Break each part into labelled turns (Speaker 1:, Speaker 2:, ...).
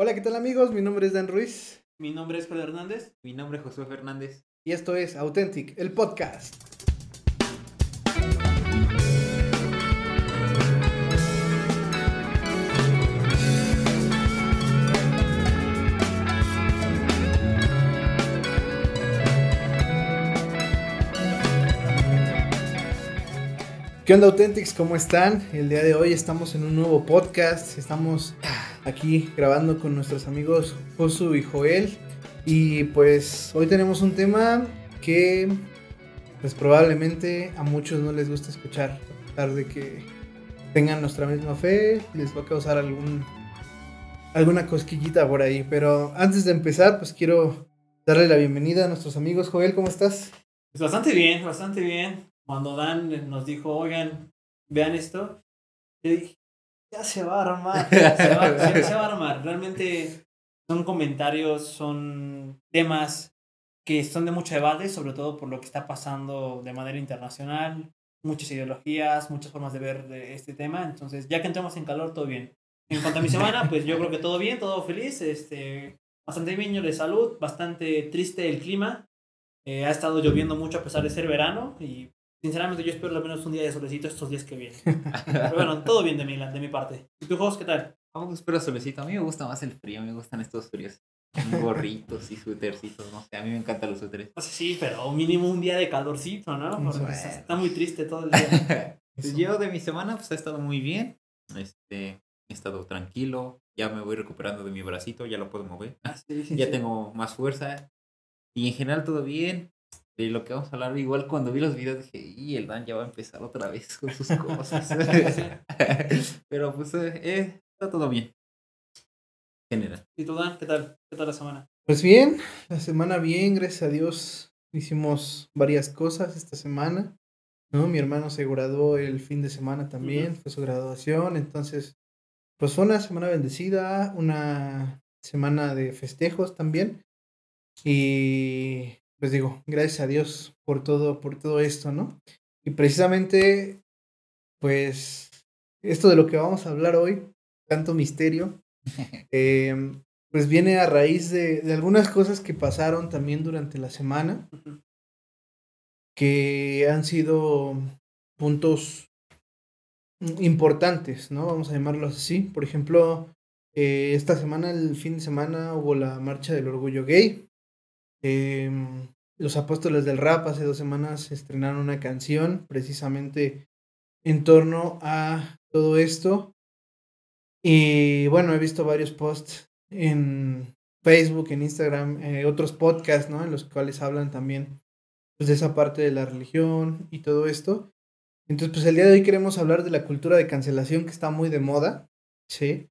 Speaker 1: Hola, ¿qué tal amigos? Mi nombre es Dan Ruiz
Speaker 2: Mi nombre es Pedro Hernández.
Speaker 3: Mi nombre es Josué Fernández.
Speaker 1: y esto es Authentic, el podcast. ¿Qué onda Authentics? ¿Cómo están? El día de hoy estamos en un nuevo podcast. Estamos aquí grabando con nuestros amigos Josu y Joel. Y pues hoy tenemos un tema que pues probablemente a muchos no les gusta escuchar. A pesar de que tengan nuestra misma fe, les va a causar algún alguna cosquillita por ahí. Pero antes de empezar, pues quiero darle la bienvenida a nuestros amigos. Joel, ¿cómo estás?
Speaker 2: Pues bastante bien, bastante bien. Cuando Dan nos dijo, oigan, vean esto, yo dije, ya se va a armar, ya se va, se va a armar. Realmente son comentarios, son temas que son de mucho debate, sobre todo por lo que está pasando de manera internacional, muchas ideologías, muchas formas de ver de este tema. Entonces, ya que entramos en calor, todo bien. En cuanto a mi semana, pues yo creo que todo bien, todo feliz, este, bastante bien de salud, bastante triste el clima. Eh, ha estado lloviendo mucho a pesar de ser verano y sinceramente yo espero al menos un día de solecito estos días que vienen. Pero bueno, todo bien de mi, de mi parte. ¿Y tú, Jos, qué tal?
Speaker 3: Vamos, espero solecito. A mí me gusta más el frío, me gustan estos fríos. Gorritos y suétercitos, no sé, a mí me encantan los suéteres.
Speaker 2: Pues sí, pero mínimo un día de calorcito, ¿no? Porque
Speaker 1: Bueno.
Speaker 2: está- muy triste todo el día.
Speaker 3: Yo de mi semana pues ha estado muy bien. Este, he estado tranquilo. Ya me voy recuperando de mi bracito, ya lo puedo mover.
Speaker 2: Ah, sí, sí,
Speaker 3: Ya
Speaker 2: sí.
Speaker 3: tengo más fuerza. Y en general todo bien. De lo que vamos a hablar, igual cuando vi los videos dije, y el Dan ya va a empezar otra vez con sus cosas. Pero pues eh, eh, está todo bien. En general.
Speaker 2: ¿Y tú, Dan, qué tal? ¿Qué tal la semana?
Speaker 1: Pues bien, la semana bien, gracias a Dios. Hicimos varias cosas esta semana. ¿no? Mi hermano se graduó el fin de semana también,
Speaker 2: Ujú.
Speaker 1: fue su graduación. Entonces, pues fue una semana bendecida, una semana de festejos también. Y pues digo, gracias a Dios por todo, por todo esto, ¿no? Y precisamente, pues, esto de lo que vamos a hablar hoy, tanto misterio, eh, pues viene a raíz de, de algunas cosas que pasaron también durante la semana, que han sido puntos importantes, ¿no? Vamos a llamarlos así. Por ejemplo, eh, esta semana, el fin de semana, hubo la marcha del orgullo gay. Em, los apóstoles del rap hace dos semanas estrenaron una canción precisamente en torno a todo esto. Y bueno, he visto varios posts en Facebook, en Instagram, eh, otros podcasts, ¿no? En los cuales hablan también pues, de esa parte de la religión y todo esto. Entonces, pues el día de hoy queremos hablar de la cultura de cancelación que está muy de moda, ¿sí?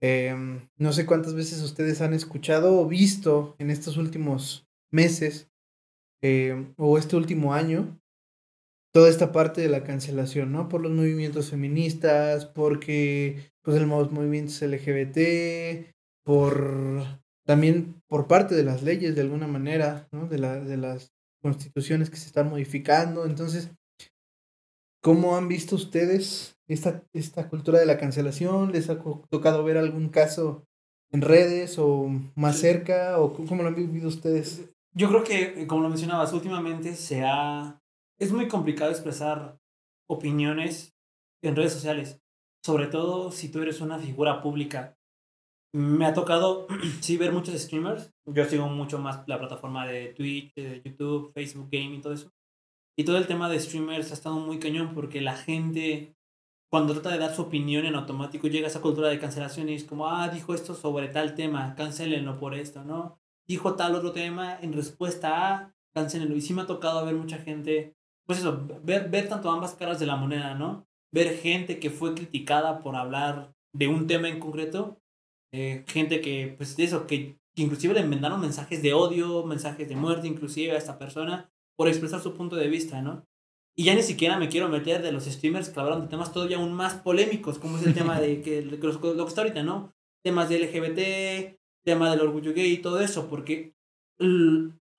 Speaker 1: Em, no sé cuántas veces ustedes han escuchado o visto en estos últimos meses em, o este último año toda esta parte de la cancelación, ¿no? Por los movimientos feministas, porque pues el los movimientos LGBT, por también por parte de las leyes de alguna manera, ¿no? De, la, de las constituciones que se están modificando. Entonces, ¿cómo han visto ustedes esta, esta cultura de la cancelación? ¿Les ha tocado ver algún caso en redes o más cerca? ¿O cómo lo han vivido ustedes?
Speaker 2: Yo creo que, eh, como lo mencionabas, últimamente se ha... Es muy complicado expresar opiniones en redes sociales, sobre todo si tú eres una figura pública. Me ha tocado, sí, ver muchos streamers. Yo sigo mucho más la plataforma de Twitch, de YouTube, Facebook Gaming, todo eso. Y todo el tema de streamers ha estado muy cañón porque la gente, cuando trata de dar su opinión en automático, llega a esa cultura de cancelación y es como, ah, dijo esto sobre tal tema, cancelenlo por esto, ¿no? Dijo tal otro tema en respuesta a, cancelenlo. Y sí me ha tocado ver mucha gente, pues eso, ver, ver tanto ambas caras de la moneda, ¿no? Ver gente que fue criticada por hablar de un tema en concreto, eh, gente que, pues eso, que, que inclusive le mandaron mensajes de odio, mensajes de muerte inclusive a esta persona por expresar su punto de vista, ¿no? Y ya ni siquiera me quiero meter de los streamers que hablaron de temas todavía aún más polémicos, como es el tema de que, lo que está ahorita, ¿no? Temas de LGBT, tema del orgullo gay y todo eso, porque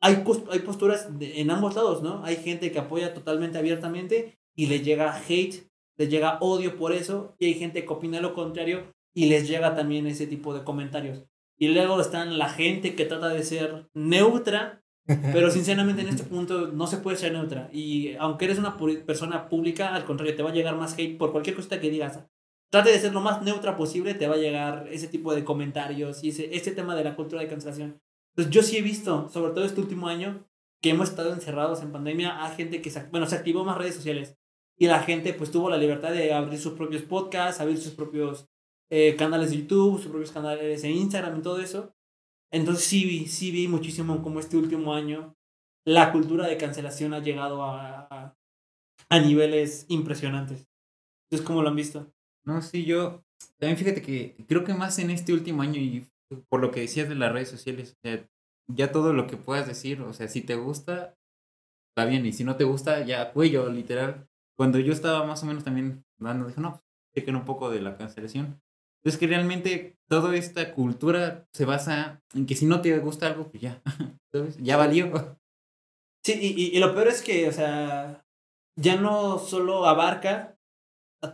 Speaker 2: hay, hay posturas de- en ambos lados, ¿no? Hay gente que apoya totalmente abiertamente y les llega hate, les llega odio por eso, y hay gente que opina lo contrario y les llega también ese tipo de comentarios. Y luego están la gente que trata de ser neutra, pero sinceramente en este punto no se puede ser neutra. Y aunque eres una persona pública, al contrario, te va a llegar más hate por cualquier cosita que digas. Trate de ser lo más neutra posible, te va a llegar ese tipo de comentarios y ese, ese tema de la cultura de cancelación. Entonces yo sí he visto, sobre todo este último año, que hemos estado encerrados en pandemia, a gente que se, bueno, se activó más redes sociales y la gente pues tuvo la libertad de abrir sus propios podcasts, abrir sus propios eh, canales de YouTube, sus propios canales de Instagram y todo eso. Entonces sí vi, sí vi muchísimo como este último año la cultura de cancelación ha llegado a, a, a niveles impresionantes. Entonces, ¿cómo lo han visto?
Speaker 3: No, sí, yo también fíjate que creo que más en este último año y por lo que decías de las redes sociales, sea, ya todo lo que puedas decir, o sea, si te gusta, está bien, y si no te gusta, ya cuello, literal. Cuando yo estaba más o menos también dando, dije, no, pues, un poco de la cancelación. Entonces que realmente toda esta cultura se basa en que si no te gusta algo, pues ya, ¿sabes? Ya valió.
Speaker 2: Sí, y, y, lo peor es que, o sea, ya no solo abarca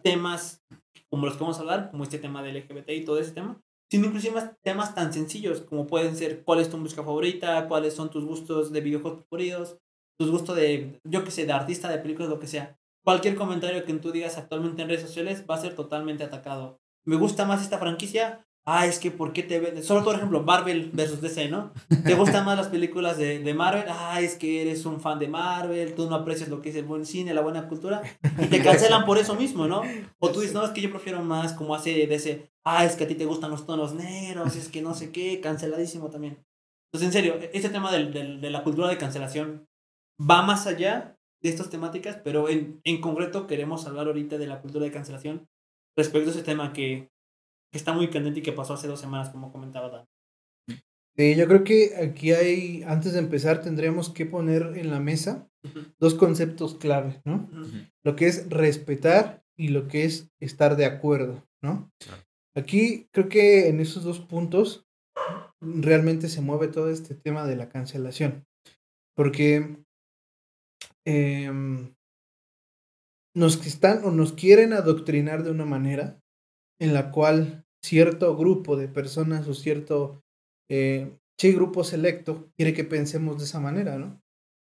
Speaker 2: temas como los que vamos a hablar, como este tema del LGBT y todo ese tema, sino inclusive temas tan sencillos como pueden ser cuál es tu música favorita, cuáles son tus gustos de videojuegos favoritos, tus gustos de, yo qué sé, de artista, de películas, lo que sea. Cualquier comentario que tú digas actualmente en redes sociales va a ser totalmente atacado. Me gusta más esta franquicia, ah, es que ¿por qué te ves? Solo por ejemplo, Marvel versus DC, ¿no? ¿Te gustan más las películas de, de, Marvel? Ah, es que eres un fan de Marvel, tú no aprecias lo que es el buen cine, la buena cultura, y te cancelan por eso mismo, ¿no? O tú dices, no, es que yo prefiero más como hace DC, ah, es que a ti te gustan los tonos negros, es que no sé qué, canceladísimo también. Entonces, en serio, este tema del, del, de la cultura de cancelación va más allá de estas temáticas, pero en, en concreto queremos hablar ahorita de la cultura de cancelación respecto a ese tema que que está muy candente y que pasó hace dos semanas, como comentaba Dan.
Speaker 1: Sí, yo creo que aquí hay, antes de empezar, tendríamos que poner en la mesa dos conceptos claves, ¿no? Lo que es respetar y lo que es estar de acuerdo, ¿no? Aquí creo que en esos dos puntos realmente se mueve todo este tema de la cancelación, porque em, nos están o nos quieren adoctrinar de una manera en la cual cierto grupo de personas o cierto eh, sí, grupo selecto quiere que pensemos de esa manera, ¿no?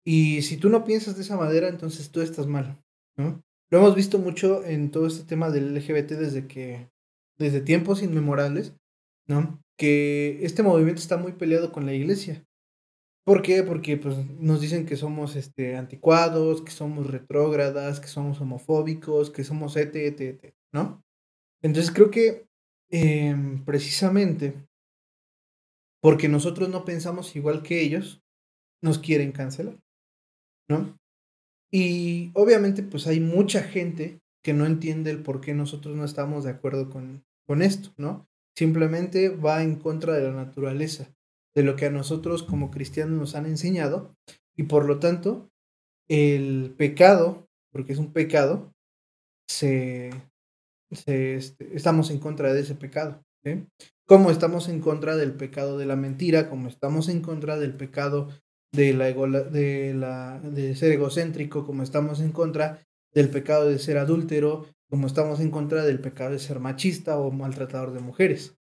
Speaker 1: Y si tú no piensas de esa manera, entonces tú estás mal, ¿no? Lo hemos visto mucho en todo este tema del LGBT desde que, desde tiempos inmemorables, ¿no? Que este movimiento está muy peleado con la iglesia. ¿Por qué? Porque pues, nos dicen que somos este, anticuados, que somos retrógradas, que somos homofóbicos, que somos et, et, et, ¿no? Entonces creo que em, precisamente porque nosotros no pensamos igual que ellos, nos quieren cancelar, ¿no? Y obviamente pues hay mucha gente que no entiende el por qué nosotros no estamos de acuerdo con, con esto, ¿no? Simplemente va en contra de la naturaleza, de lo que a nosotros como cristianos nos han enseñado y por lo tanto el pecado, porque es un pecado, se, este, estamos en contra de ese pecado. Como estamos en contra del pecado de la mentira, como estamos en contra del pecado de, la, de, la, de ser egocéntrico, como estamos en contra del pecado de ser adúltero, como estamos en contra del pecado de ser machista o maltratador de mujeres.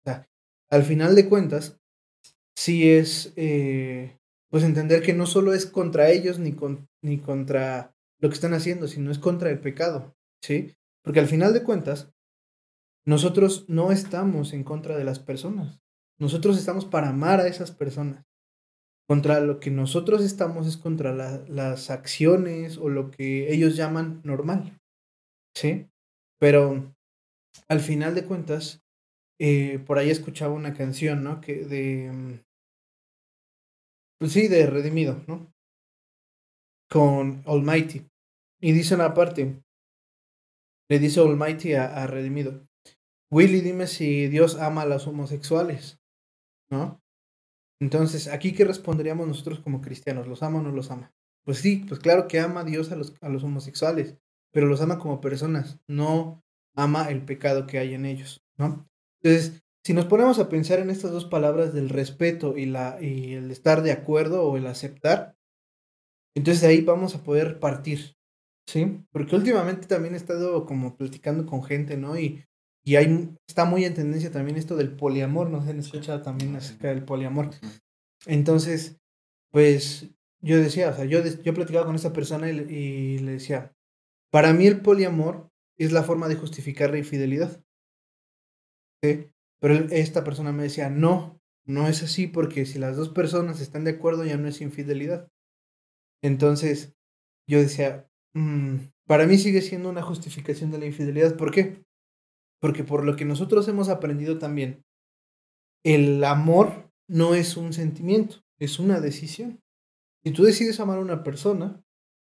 Speaker 1: al final de cuentas, sí es eh, pues entender que no solo es contra ellos ni, con, ni contra lo que están haciendo, sino es contra el pecado, ¿sí? Porque al final de cuentas, nosotros no estamos en contra de las personas. Nosotros estamos para amar a esas personas. Contra lo que nosotros estamos es contra las acciones o lo que ellos llaman normal. ¿Sí? Pero al final de cuentas, eh, por ahí escuchaba una canción, ¿no? Que de... Mm, pues sí, de Redimido, ¿no? Con Almighty. Y dice una parte, le dice Almighty a, Redimido, Willy, dime si Dios ama a los homosexuales, ¿no? Entonces, ¿aquí qué responderíamos nosotros como cristianos? ¿Los ama o no los ama? Pues sí, pues claro que ama a Dios a los, a los homosexuales, pero los ama como personas, no ama el pecado que hay en ellos, ¿no? Entonces, si nos ponemos a pensar en estas dos palabras del respeto y, la, y el estar de acuerdo o el aceptar, entonces de ahí vamos a poder partir, Sí, porque últimamente también he estado como platicando con gente, ¿no? Y y hay, está muy en tendencia también esto del poliamor, no sé, han escuchado también acerca del poliamor. Entonces, pues yo decía, o sea, yo, yo platicaba con esta persona y, y le decía, para mí el poliamor es la forma de justificar la infidelidad. ¿Sí? Pero esta persona me decía, no, no es así porque si las dos personas están de acuerdo ya no es infidelidad. Entonces, yo decía, para mí sigue siendo una justificación de la infidelidad. ¿Por qué? Porque por lo que nosotros hemos aprendido también, el amor no es un sentimiento, es una decisión. Si tú decides amar a una persona,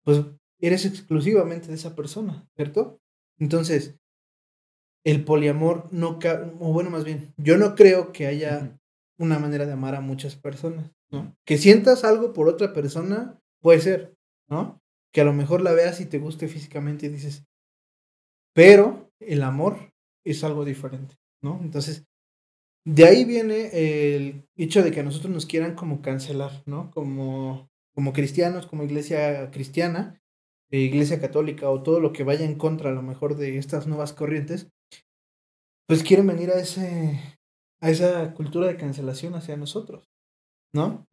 Speaker 1: pues eres exclusivamente de esa persona, ¿cierto? Entonces, el poliamor no, o bueno, más bien, yo no creo que haya una manera de amar a muchas personas, ¿no? Que sientas algo por otra persona, puede ser, ¿no? Que a lo mejor la veas y te guste físicamente y dices, pero el amor es algo diferente, ¿no? Entonces, de ahí viene el hecho de que a nosotros nos quieran como cancelar, ¿no? Como, como cristianos, como iglesia cristiana, iglesia católica o todo lo que vaya en contra a lo mejor de estas nuevas corrientes, pues quieren venir a ese a esa cultura de cancelación hacia nosotros, ¿no?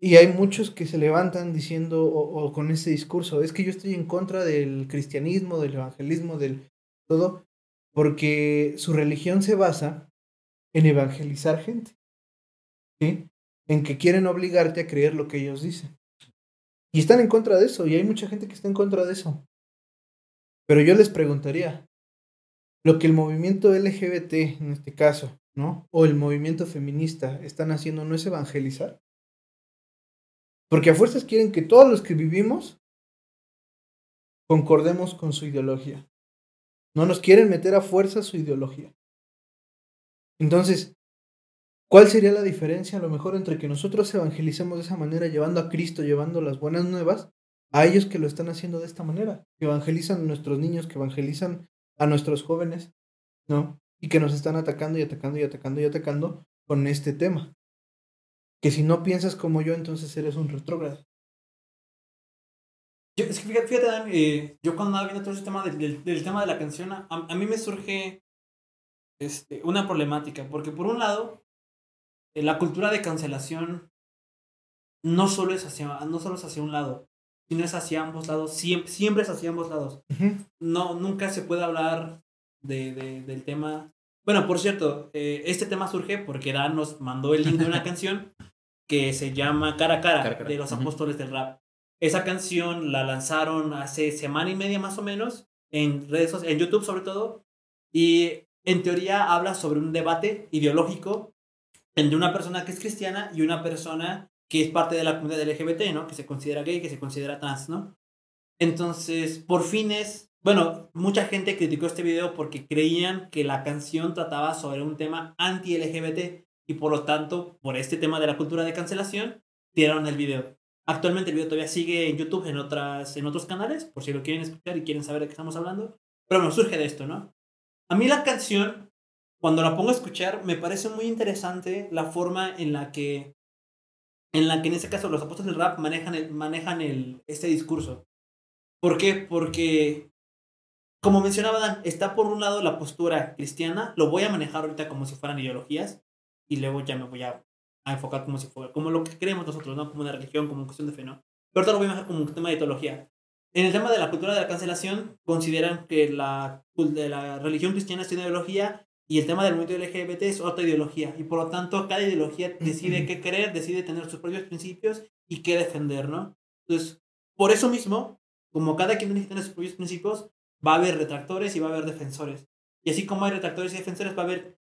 Speaker 1: Y hay muchos que se levantan diciendo o, con ese discurso, es que yo estoy en contra del cristianismo, del evangelismo, del todo, porque su religión se basa en evangelizar gente, ¿sí? En que quieren obligarte a creer lo que ellos dicen. Y están en contra de eso, y hay mucha gente que está en contra de eso. Pero yo les preguntaría, lo que el movimiento LGBT, en este caso, ¿no? O el movimiento feminista están haciendo no es evangelizar. Porque a fuerzas quieren que todos los que vivimos concordemos con su ideología. No nos quieren meter a fuerza su ideología. Entonces, ¿Cuál sería la diferencia a lo mejor entre que nosotros evangelicemos de esa manera, llevando a Cristo, llevando las buenas nuevas, a ellos que lo están haciendo de esta manera? Que evangelizan a nuestros niños, que evangelizan a nuestros jóvenes, ¿no? Y que nos están atacando y atacando y atacando y atacando con este tema. Que si no piensas como yo, entonces eres un retrógrado.
Speaker 2: Yo, es que fíjate, fíjate eh, yo cuando andaba viendo todo ese tema del, del, tema de la canción, a, a, mí me surge este, una problemática, porque por un lado, eh, la cultura de cancelación no solo es hacia, no solo es hacia un lado, sino es hacia ambos lados, siempre, siempre es hacia ambos lados. No, nunca se puede hablar de, de, del tema. Bueno, por cierto, eh, este tema surge porque Dan nos mandó el link de una canción que se llama Cara a Cara, de los Apóstoles del Rap. Esa canción la lanzaron hace semana y media más o menos en redes en YouTube sobre todo, y en teoría habla sobre un debate ideológico entre una persona que es cristiana y una persona que es parte de la comunidad LGBT, ¿no? Que se considera gay, que se considera trans, ¿no? Entonces, por fines, bueno, mucha gente criticó este video porque creían que la canción trataba sobre un tema anti-LGBT y por lo tanto, por este tema de la cultura de cancelación, tiraron el video. Actualmente el video todavía sigue en YouTube, en, otras, en otros canales, por si lo quieren escuchar y quieren saber de qué estamos hablando. Pero bueno, surge de esto, ¿no? A mí la canción cuando la pongo a escuchar, me parece muy interesante la forma en la que, en la que en este caso los apóstoles del rap manejan, el, manejan el, este discurso. ¿Por qué? Porque, como mencionaba Dan, está por un lado la postura cristiana, lo voy a manejar ahorita como si fueran ideologías, y luego ya me voy a, a enfocar como si fuera, como lo que creemos nosotros, ¿no? Como una religión, como cuestión de fe, ¿no? Pero ahorita lo voy a manejar como un tema de ideología. En el tema de la cultura de la cancelación, consideran que la, de la religión cristiana es una ideología y el tema del movimiento LGBT es otra ideología. Y por lo tanto, cada ideología decide qué creer, decide tener sus propios principios y qué defender, ¿no? Entonces, por eso mismo, como cada quien tiene sus propios principios, va a haber retractores y va a haber defensores. Y así como hay retractores y defensores, va a haber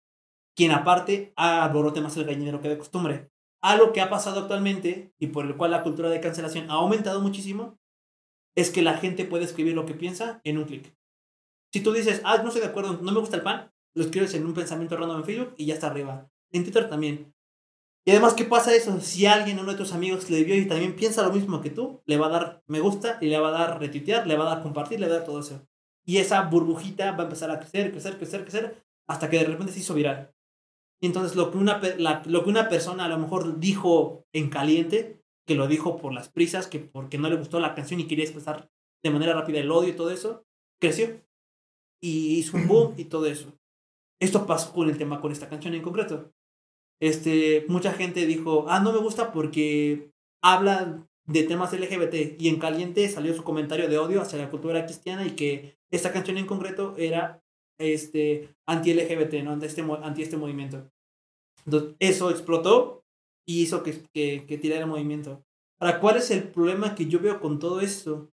Speaker 2: quien aparte alborote más el gallinero que de costumbre. Algo que ha pasado actualmente y por el cual la cultura de cancelación ha aumentado muchísimo, es que la gente puede escribir lo que piensa en un clic. Si tú dices, ah, no estoy de acuerdo, no me gusta el pan, lo escribes en un pensamiento random en Facebook y ya está arriba. En Twitter también. Y además, ¿qué pasa eso? Si alguien, uno de tus amigos le vio y también piensa lo mismo que tú, le va a dar me gusta y le va a dar retuitear, le va a dar compartir, le va a dar todo eso. Y esa burbujita va a empezar a crecer, crecer, crecer, crecer, hasta que de repente se hizo viral. Y entonces lo que una, lo que una persona a lo mejor dijo en caliente, que lo dijo por las prisas, que porque no le gustó la canción y quería expresar de manera rápida el odio y todo eso, creció. Y hizo un boom y todo eso. Esto pasó con el tema, con esta canción en concreto. Este, mucha gente dijo, ah, no me gusta porque habla de temas LGBT y en caliente salió su comentario de odio hacia la cultura cristiana y que esta canción en concreto era este, anti-LGBT, ¿no? Este, anti este movimiento. Eso explotó y hizo que, que, que tirara el movimiento. Ahora, ¿cuál es el problema que yo veo con todo esto?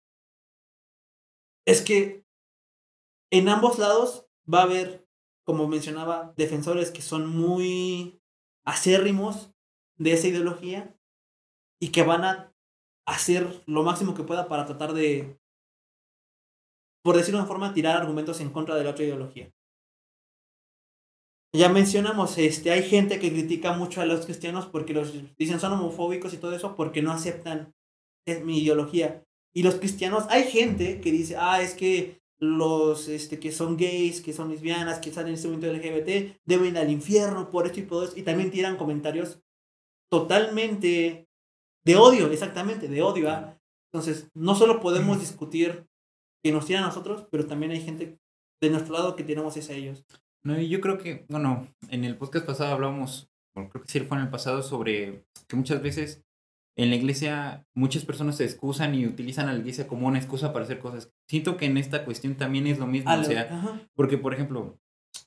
Speaker 2: Es que en ambos lados va a haber, como mencionaba, defensores que son muy acérrimos de esa ideología y que van a hacer lo máximo que pueda para tratar de, por decirlo de una forma, tirar argumentos en contra de la otra ideología. Ya mencionamos, este, hay gente que critica mucho a los cristianos porque los dicen son homofóbicos y todo eso porque no aceptan mi ideología. Y los cristianos, hay gente que dice, ah, es que los este, que son gays, que son lesbianas, que están en este momento LGBT, deben ir al infierno por esto y por eso. Y también tiran comentarios totalmente de odio, exactamente, de odio. ¿ah? Entonces, no solo podemos discutir que nos tiran a nosotros, pero también hay gente de nuestro lado que tenemos esa a ellos.
Speaker 3: No, y yo creo que, bueno, en el podcast pasado hablamos, creo que sí fue en el pasado, sobre que muchas veces en la iglesia muchas personas se excusan y utilizan a la iglesia como una excusa para hacer cosas. Siento que en esta cuestión también es lo mismo, o sea, porque por ejemplo,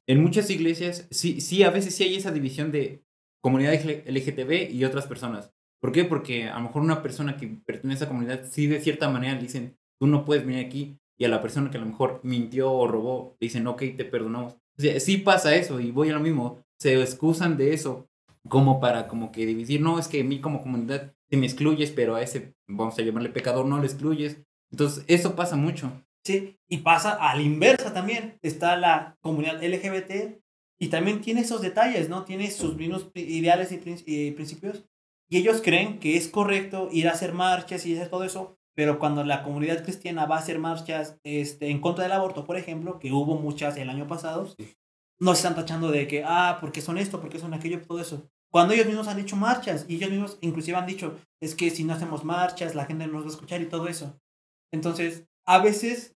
Speaker 3: en muchas iglesias sí, sí, a veces sí hay esa división de comunidad LGTB y otras personas. ¿Por qué? Porque a lo mejor una persona que pertenece a esa comunidad sí de cierta manera le dicen, tú no puedes venir aquí, y a la persona que a lo mejor mintió o robó, le dicen, ok, te perdonamos. O sí pasa eso y voy a lo mismo. Se excusan de eso como para como que dividir, no, es que a mí como comunidad te me excluyes, pero a ese, vamos a llamarle pecador, no le excluyes. Entonces, eso pasa mucho.
Speaker 2: Sí, y pasa a la inversa también. Está la comunidad LGBT y también tiene esos detalles, ¿no? Tiene sus mismos ideales y, y principios. Y ellos creen que es correcto ir a hacer marchas y hacer todo eso, pero cuando la comunidad cristiana va a hacer marchas este, en contra del aborto, por ejemplo, que hubo muchas el año pasado, nos están tachando de que, ah, porque son esto, porque son aquello, todo eso. Cuando ellos mismos han hecho marchas y ellos mismos inclusive han dicho, es que si no hacemos marchas, la gente no nos va a escuchar y todo eso. Entonces, a veces,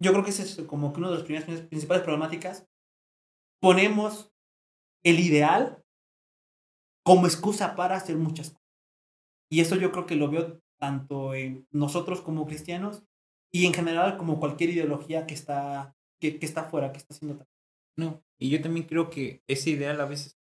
Speaker 2: yo creo que ese es como que uno de los primeras, principales problemáticas. Ponemos el ideal como excusa para hacer muchas cosas. Y eso yo creo que lo veo tanto en nosotros como cristianos y en general como cualquier ideología que está, que, que está fuera, que está haciendo...
Speaker 3: No, y yo también creo que ese ideal a veces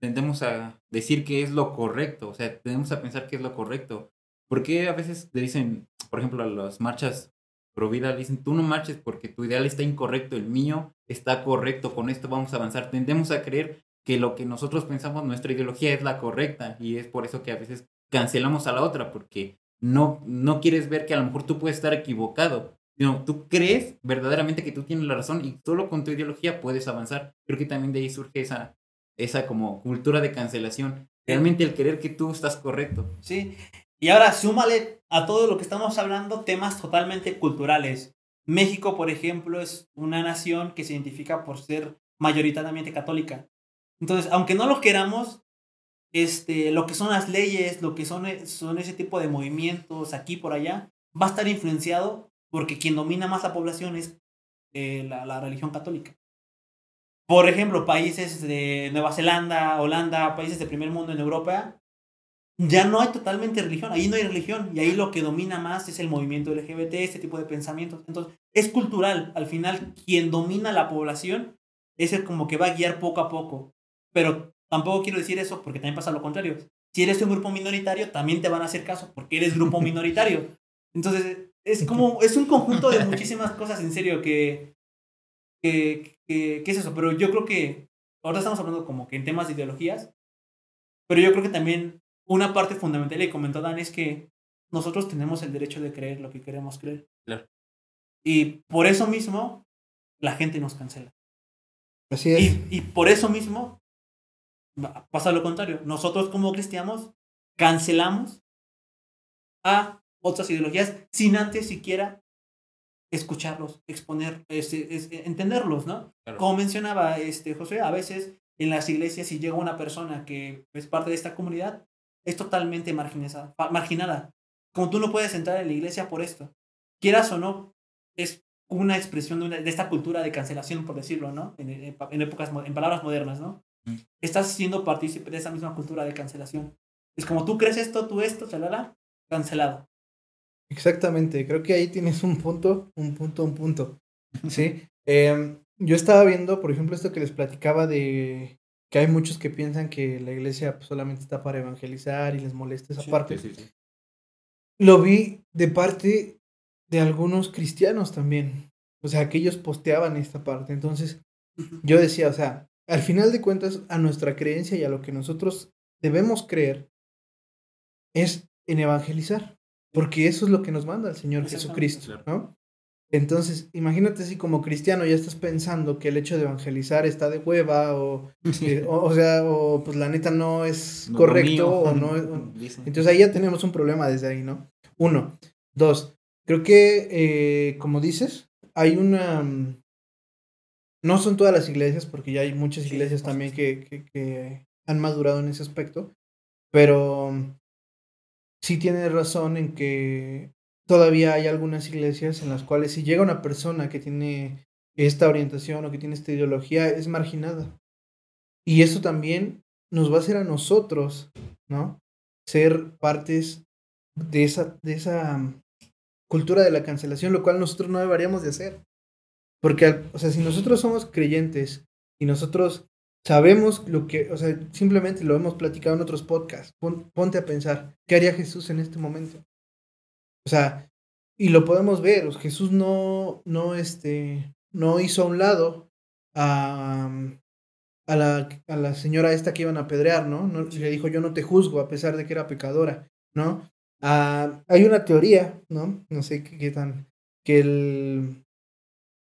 Speaker 3: tendemos a decir que es lo correcto, o sea, tendemos a pensar que es lo correcto. porque a veces le dicen, por ejemplo, a las marchas pro vida, le dicen, tú no marches porque tu ideal está incorrecto, el mío está correcto, con esto vamos a avanzar. Tendemos a creer que lo que nosotros pensamos, nuestra ideología es la correcta y es por eso que a veces cancelamos a la otra porque no, no quieres ver que a lo mejor tú puedes estar equivocado. No, tú crees verdaderamente que tú tienes la razón y solo con tu ideología puedes avanzar. Creo que también de ahí surge esa, esa como cultura de cancelación. Realmente el querer que tú estás correcto.
Speaker 2: Sí. Y ahora súmale a todo lo que estamos hablando temas totalmente culturales. México, por ejemplo, es una nación que se identifica por ser mayoritariamente católica. Entonces, aunque no lo queramos, este, lo que son las leyes, lo que son, eh, son ese tipo de movimientos aquí por allá, va a estar influenciado porque quien domina más la población es eh, la, la, religión católica. Por ejemplo, países de Nueva Zelanda, Holanda, países de primer mundo en Europa, ya no hay totalmente religión, ahí no hay religión y ahí lo que domina más es el movimiento LGBT, este tipo de pensamientos. Entonces, es cultural, al final quien domina la población es el como que va a guiar poco a poco, pero Tampoco quiero decir eso porque también pasa lo contrario. Si eres un grupo minoritario, también te van a hacer caso porque eres grupo minoritario. Entonces, es como, es un conjunto de muchísimas cosas, en serio, que, que, que, es eso. Pero yo creo que, ahora estamos hablando como que en temas de ideologías, pero yo creo que también una parte fundamental, y comentó Dan, es que nosotros tenemos el derecho de creer lo que queremos creer.
Speaker 3: Claro.
Speaker 2: Y por eso mismo, la gente nos cancela.
Speaker 1: Así es.
Speaker 2: Y, y por eso mismo, pasa lo contrario. Nosotros como cristianos cancelamos a otras ideologías sin antes siquiera escucharlos, exponer, este, entenderlos, ¿no? Como mencionaba este, José, a veces en las iglesias si llega una persona que es parte de esta comunidad, es totalmente marginada, marginada. Como tú no puedes entrar en la iglesia por esto. Quieras o no, es una expresión de, una- de esta cultura de cancelación, por decirlo, ¿no? En, en- en épocas, en palabras modernas, ¿no? Estás siendo partícipe de esa misma cultura de cancelación. Es como tú crees esto, tú esto, chalala, cancelado.
Speaker 1: Exactamente, creo que ahí tienes un punto, un punto, un punto. Sí. Em, yo estaba viendo, por ejemplo, esto que les platicaba de que hay muchos que piensan que la iglesia pues, solamente está para evangelizar y les molesta esa
Speaker 2: Sí,
Speaker 1: parte.
Speaker 3: Sí, sí, sí.
Speaker 1: Lo vi de parte de algunos cristianos también. O sea, que ellos posteaban esta parte. Entonces, yo decía, o sea, al final de cuentas, a nuestra creencia y a lo que nosotros debemos creer es en evangelizar. Porque eso es lo que nos manda el Señor Jesucristo, ¿no? Entonces, imagínate si como cristiano ya estás pensando que el hecho de evangelizar está de hueva o, eh, o, o sea, o pues la neta no es
Speaker 3: No,
Speaker 1: correcto o no o- entonces ahí ya tenemos un problema desde ahí, ¿no? Uno. Dos. Creo que, eh, como dices, hay una... No son todas las iglesias, porque ya hay muchas iglesias también que, que, que han madurado en ese aspecto, pero sí tienes razón en que todavía hay algunas iglesias en las cuales si llega una persona que tiene esta orientación o que tiene esta ideología, es marginada. Y eso también nos va a hacer a nosotros, ¿no? Ser partes de esa, de esa mm, cultura de la cancelación, lo cual nosotros no deberíamos de hacer. Porque, o sea, si nosotros somos creyentes y nosotros sabemos lo que, o sea, simplemente lo hemos platicado en otros podcasts, pon- ponte a pensar, ¿qué haría Jesús en este momento? O sea, y lo podemos ver, Jesús no, no, este, no hizo a un lado a, a, la, a la señora esta que iban a apedrear, ¿no? no Le dijo, yo no te juzgo a pesar de que era pecadora, ¿no? Ah, hay una teoría, ¿no? No sé qué, qué tan, que el,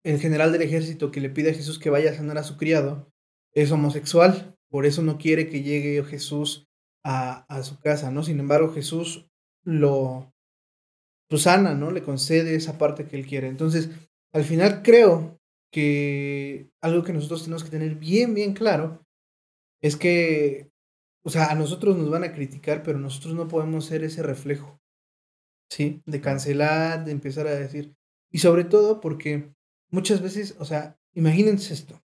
Speaker 1: el general del ejército que le pide a Jesús que vaya a sanar a su criado es homosexual, por eso no quiere que llegue Jesús a, a su casa, ¿no? Sin embargo, Jesús lo pues, sana, ¿no? Le concede esa parte que él quiere. Entonces, al final creo que algo que nosotros tenemos que tener bien, bien claro es que, o sea, a nosotros nos van a criticar, pero nosotros no podemos ser ese reflejo, ¿sí? De cancelar, de empezar a decir. Y sobre todo porque muchas veces, o sea, imagínense esto.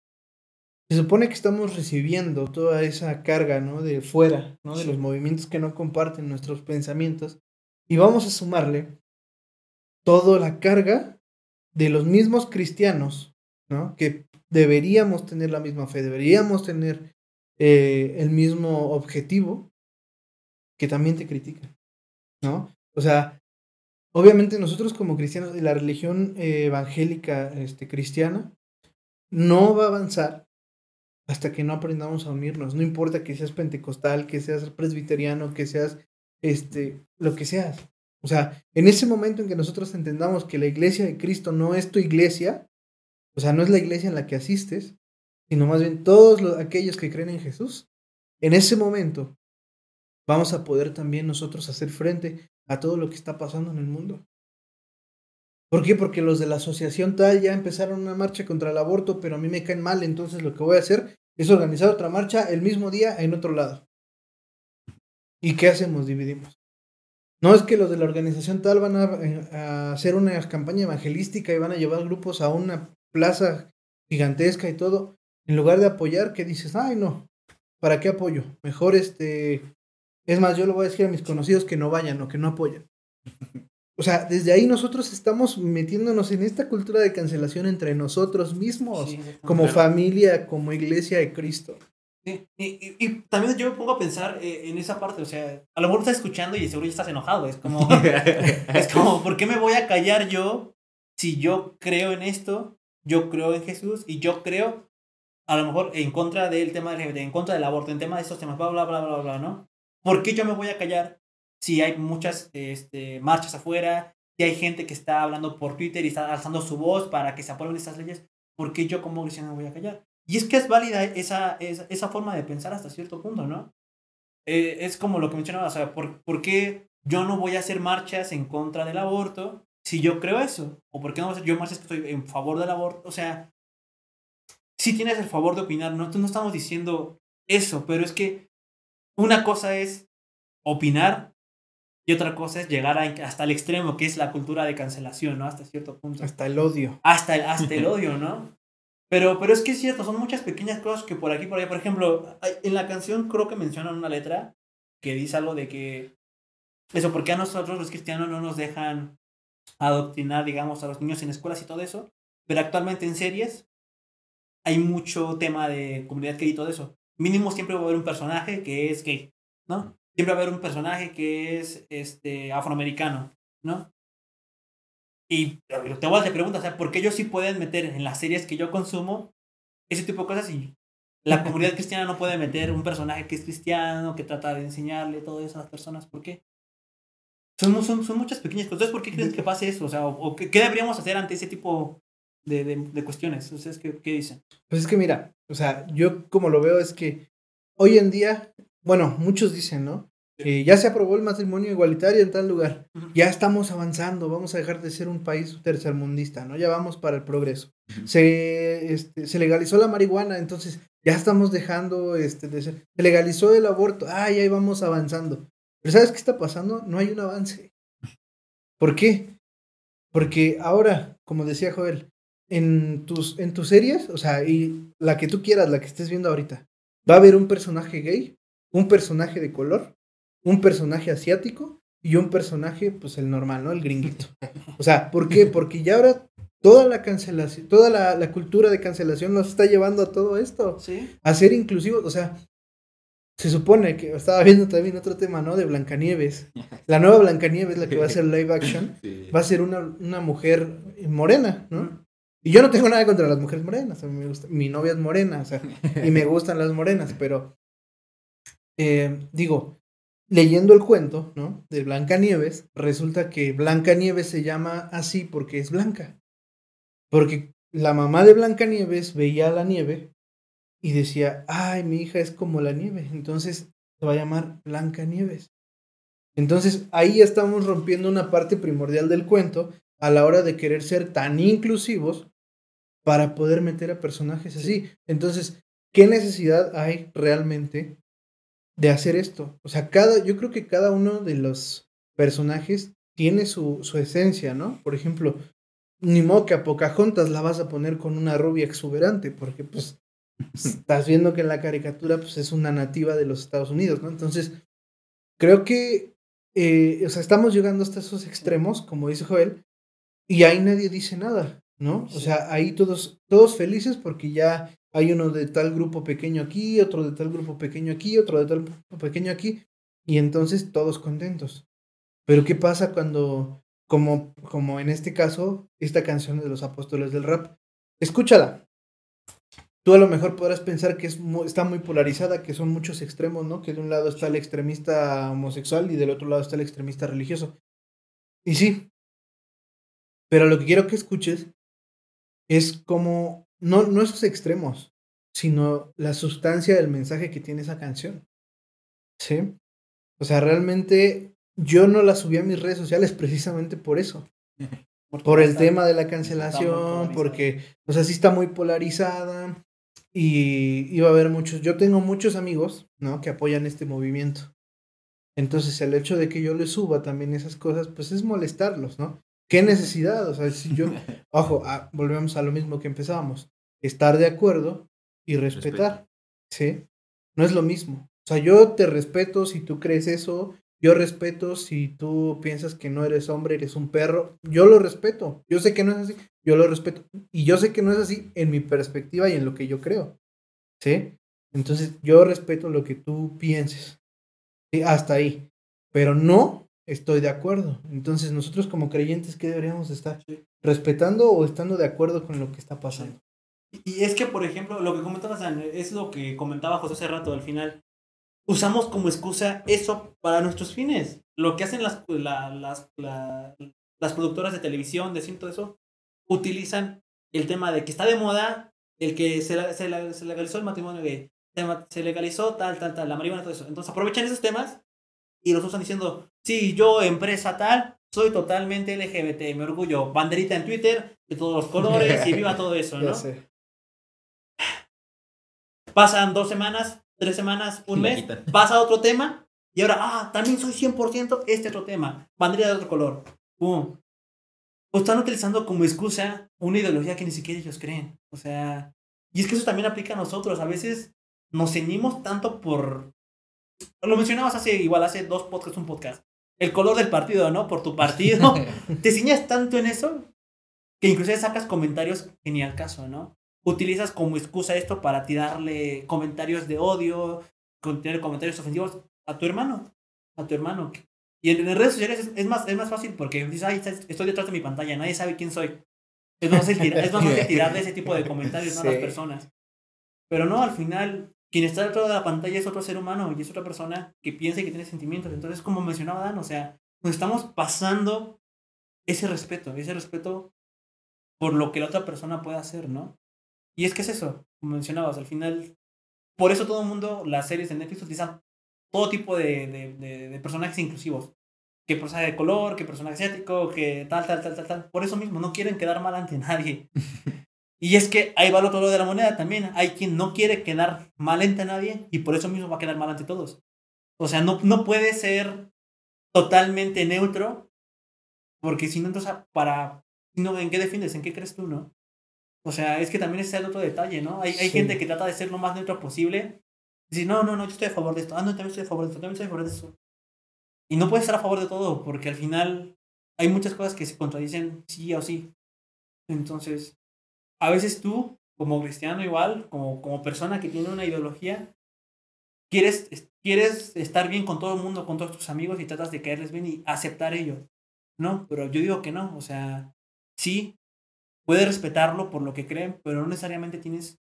Speaker 1: Se supone que estamos recibiendo toda esa carga, ¿no? De fuera, ¿no? De los movimientos que no comparten nuestros pensamientos. Y vamos a sumarle toda la carga de los mismos cristianos, ¿no? Que deberíamos tener la misma fe, deberíamos tener eh, el mismo objetivo, que también te critican, ¿no? O sea, obviamente nosotros como cristianos de la religión eh, evangélica este, cristiana no va a avanzar hasta que no aprendamos a unirnos. No importa que seas pentecostal, que seas presbiteriano, que seas este, lo que seas. O sea, en ese momento en que nosotros entendamos que la iglesia de Cristo no es tu iglesia, o sea, no es la iglesia en la que asistes, sino más bien todos los, aquellos que creen en Jesús, en ese momento vamos a poder también nosotros hacer frente a todo lo que está pasando en el mundo. ¿Por qué? Porque los de la asociación tal ya empezaron una marcha contra el aborto, pero a mí me caen mal, entonces lo que voy a hacer es organizar otra marcha el mismo día en otro lado. ¿Y qué hacemos? Dividimos. No es que los de la organización tal van a, hacer una campaña evangelística y van a llevar grupos a una plaza gigantesca y todo. En lugar de apoyar, que dices, ay no, ¿para qué apoyo? Mejor este... Es más, yo le voy a decir a mis conocidos que no vayan o que no apoyen. O sea, desde ahí nosotros estamos metiéndonos en esta cultura de cancelación entre nosotros mismos,
Speaker 2: Sí,
Speaker 1: como
Speaker 3: Claro.
Speaker 1: familia, como iglesia de Cristo.
Speaker 2: Sí, Y, y, y también yo me pongo a pensar eh, en esa parte, o sea, a lo mejor estás escuchando y seguro ya estás enojado, es como, es como, ¿por qué me voy a callar yo si yo creo en esto, yo creo en Jesús y yo creo, a lo mejor, en contra del tema del LGBT, en contra del aborto, en tema de estos temas, bla, bla, bla, bla, bla, ¿no? ¿Por qué yo me voy a callar si hay muchas este, marchas afuera, si hay gente que está hablando por Twitter y está alzando su voz para que se aprueben estas leyes? ¿Por qué yo como cristiano me voy a callar? Y es que es válida esa, esa, esa forma de pensar hasta cierto punto, ¿no? Eh, es como lo que mencionaba, o sea, ¿por, ¿por qué yo no voy a hacer marchas en contra del aborto si yo creo eso? ¿O por qué no voy a hacer yo marchas que estoy en favor del aborto? O sea, sí tienes el favor de opinar, no, no estamos diciendo eso, pero es que una cosa es opinar Y otra cosa es llegar a- hasta el extremo, que es la cultura de cancelación, ¿no? Hasta cierto punto.
Speaker 1: Hasta el odio.
Speaker 2: Hasta el, hasta el odio, ¿no? Pero, pero es que es cierto, son muchas pequeñas cosas que por aquí, por allá, por ejemplo, en la canción creo que mencionan una letra que dice algo de que, eso, porque a nosotros los cristianos no nos dejan adoctrinar, digamos, a los niños en escuelas y todo eso, pero actualmente en series hay mucho tema de comunidad gay y todo eso. Mínimo siempre va a haber un personaje que es gay, ¿no? Siempre va a haber un personaje que es este, afroamericano, ¿no? Y te voy a hacer preguntas, o sea, ¿por qué ellos sí pueden meter en las series que yo consumo ese tipo de cosas y la comunidad cristiana no puede meter un personaje que es cristiano, que trata de enseñarle todo eso a las personas? ¿Por qué? Son, son, son muchas pequeñas cosas. Entonces, ¿por qué crees que pase eso? O sea, o, qué, qué deberíamos hacer ante ese tipo de, de, de cuestiones? ¿Ustedes qué, qué dicen?
Speaker 1: Pues es que mira, o sea, yo como lo veo es que hoy en día, bueno, muchos dicen, ¿no? Que ya se aprobó el matrimonio igualitario en tal lugar. Ya estamos avanzando, vamos a dejar de ser un país tercermundista, ¿no? Ya vamos para el progreso. Se, este, se legalizó la marihuana, entonces ya estamos dejando este, de ser. Se legalizó el aborto, ah, ya ahí vamos avanzando. Pero ¿sabes qué está pasando? No hay un avance. ¿Por qué? Porque ahora, como decía Joel, en tus, en tus series, o sea, y la que tú quieras, la que estés viendo ahorita, va a haber un personaje gay, un personaje de color, un personaje asiático y un personaje, pues el normal, ¿no? El gringuito. O sea, ¿por qué? Porque ya ahora toda la cancelación, toda la, la cultura de cancelación nos está llevando a todo esto,
Speaker 2: Sí.
Speaker 1: a ser inclusivos, o sea, se supone que estaba viendo también otro tema, ¿no? De Blancanieves. La nueva Blancanieves, la que va a ser live action,
Speaker 3: Sí.
Speaker 1: va a ser una, una mujer morena, ¿no? Y yo no tengo nada contra las mujeres morenas, a mí me gusta, mi novia es morena, o sea, y me gustan las morenas, pero eh, digo, leyendo el cuento, ¿no? De Blancanieves, resulta que Blancanieves se llama así porque es blanca. Porque la mamá de Blancanieves veía la nieve y decía, ay, mi hija es como la nieve, entonces se va a llamar Blancanieves. Entonces ahí estamos rompiendo una parte primordial del cuento a la hora de querer ser tan inclusivos para poder meter a personajes así. Entonces, ¿qué necesidad hay realmente de hacer esto? O sea, cada, yo creo que cada uno de los personajes tiene su, su esencia, ¿no? Por ejemplo, ni modo que a Pocahontas la vas a poner con una rubia exuberante, porque pues estás viendo que en la caricatura pues es una nativa de los Estados Unidos, ¿no? Entonces, creo que, eh, o sea, estamos llegando hasta esos extremos, como dice Joel, y ahí nadie dice nada, ¿no? O sea, ahí todos, todos felices porque ya hay uno de tal grupo pequeño aquí, otro de tal grupo pequeño aquí, otro de tal grupo pequeño aquí, y entonces todos contentos. Pero ¿qué pasa cuando, como, como en este caso, esta canción de los apóstoles del rap, escúchala. Tú a lo mejor podrás pensar que es mu- está muy polarizada, que son muchos extremos, ¿no? Que de un lado está el extremista homosexual y del otro lado está el extremista religioso. Y sí, pero lo que quiero que escuches es como, no, no esos extremos, sino la sustancia del mensaje que tiene esa canción. ¿Sí? O sea, realmente yo no la subí a mis redes sociales precisamente por eso. Por el
Speaker 2: está-
Speaker 1: tema de la cancelación, porque, o sea, sí está muy polarizada y iba a haber muchos, yo tengo muchos amigos, ¿no? Que apoyan este movimiento. Entonces, el hecho de que yo les suba también esas cosas, pues es molestarlos, ¿no? ¿Qué necesidad? O sea, si yo, ojo, ah, volvemos a lo mismo que empezábamos, estar de acuerdo y respetar, ¿sí? No es lo mismo. O sea, yo te respeto si tú crees eso, yo respeto si tú piensas que no eres hombre, eres un perro, yo lo respeto. Yo sé que no es así, yo lo respeto. Y yo sé que no es así en mi perspectiva y en lo que yo creo, ¿sí? Entonces, yo respeto lo que tú pienses. Sí, hasta ahí. Pero no estoy de acuerdo. Entonces, nosotros como creyentes, ¿qué deberíamos estar? ¿Respetando o estando de acuerdo con lo que está pasando?
Speaker 2: Y es que, por ejemplo, lo que comentabas, es lo que comentaba José hace rato al final. Usamos como excusa eso para nuestros fines. Lo que hacen las, la- las, la- las productoras de televisión, de cine, todo eso, utilizan el tema de que está de moda, el que se, se, se legalizó el matrimonio gay, se legalizó tal, tal, tal, la marihuana, todo eso. Entonces aprovechan esos temas y los usan diciendo, sí, yo, empresa tal, soy totalmente LGBT, me orgullo, banderita en Twitter de todos los colores y viva todo eso,
Speaker 1: Ya
Speaker 2: ¿no?
Speaker 1: sé.
Speaker 2: Pasan dos semanas, tres semanas, un mes,
Speaker 3: quitan.
Speaker 2: pasa otro tema Y ahora, ah, también soy 100% este otro tema. Bandera de otro color. Pum. O están utilizando como excusa una ideología que ni siquiera ellos creen. O sea, y es que eso también aplica a nosotros. A veces nos ceñimos tanto por... Lo mencionabas hace, igual hace dos podcasts, un podcast. El color del partido, ¿no? Por tu partido. Te ciñas tanto en eso que inclusive sacas comentarios que ni al caso, ¿no? Utilizas como excusa esto para tirarle comentarios de odio, tener comentarios ofensivos a tu hermano, a tu hermano. Y en, redes sociales es, más, es más fácil porque dices, ay, estoy detrás de mi pantalla, nadie sabe quién soy. Es más fácil, tirar, es más fácil tirarle ese tipo de comentarios a las personas. Pero no, al final, quien está detrás de la pantalla es otro ser humano y es otra persona que piensa y que tiene sentimientos. Entonces, como mencionaba Dan, o sea, nos estamos pasando ese respeto, ese respeto por lo que la otra persona puede hacer, ¿no? Y es que es eso, como mencionabas, al final, por eso todo el mundo, las series de Netflix utilizan todo tipo de, de, de, personajes inclusivos. Que personaje de color, que personaje asiático, que tal, tal, tal, tal, tal. Por eso mismo, no quieren quedar mal ante nadie. Y es que ahí va el otro lado de la moneda también. Hay quien no quiere quedar mal ante nadie y por eso mismo va a quedar mal ante todos. O sea, no, no puede ser totalmente neutro porque si no, entonces, para... No, ¿En qué defiendes? ¿En qué crees tú, no? O sea, es que también es el otro detalle, ¿no? Hay, hay gente que trata de ser lo más neutro posible. Dice, no, no, no, yo estoy a favor de esto. Ah, no, también estoy a favor de esto, también estoy a favor de esto. Y no puedes estar a favor de todo porque al final hay muchas cosas que se contradicen sí o sí. Entonces, a veces tú, como cristiano igual, como, como persona que tiene una ideología, quieres, quieres estar bien con todo el mundo, con todos tus amigos y tratas de caerles bien y aceptar ello. No, pero yo digo que no, o sea, sí, puedes respetarlo por lo que creen, pero no necesariamente tienes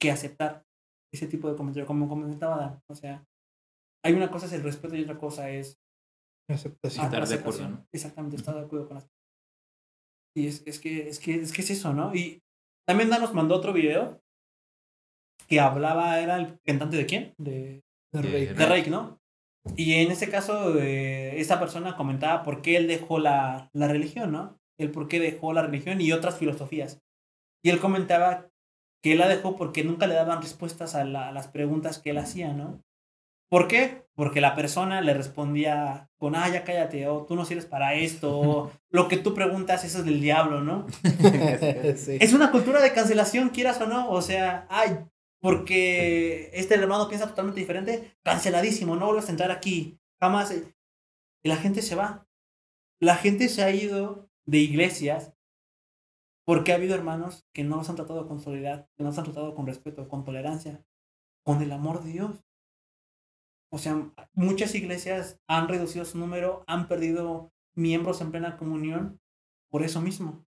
Speaker 2: que aceptar ese tipo de comentario, como comentaba Dan. O sea, hay una cosa es el respeto y otra cosa es
Speaker 1: aceptación.
Speaker 3: Estar de acuerdo.
Speaker 2: Exactamente, estar de acuerdo con las y es, es, que, es, que, es que es eso, ¿no? Y también Dan nos mandó otro video que hablaba, era el cantante de quién? De,
Speaker 1: de Rake.
Speaker 2: De Rake, ¿no? Y en ese caso, eh, esta persona comentaba por qué él dejó la, la religión, ¿no? El por qué dejó la religión y otras filosofías. Y él comentaba que él la dejó porque nunca le daban respuestas a, las preguntas que él hacía, ¿no? ¿Por qué? Porque la persona le respondía con, ah, ya cállate, o tú no sirves para esto, o lo que tú preguntas, eso es del diablo, ¿no? Es una cultura de cancelación, quieras o no, o sea, ay, porque este hermano piensa totalmente diferente, canceladísimo, no vuelves a entrar aquí, jamás. Y la gente se va. La gente se ha ido de iglesias porque ha habido hermanos que no los han tratado con solidaridad, que no los han tratado con respeto, con tolerancia, con el amor de Dios. O sea, muchas iglesias han reducido su número, han perdido miembros en plena comunión por eso mismo.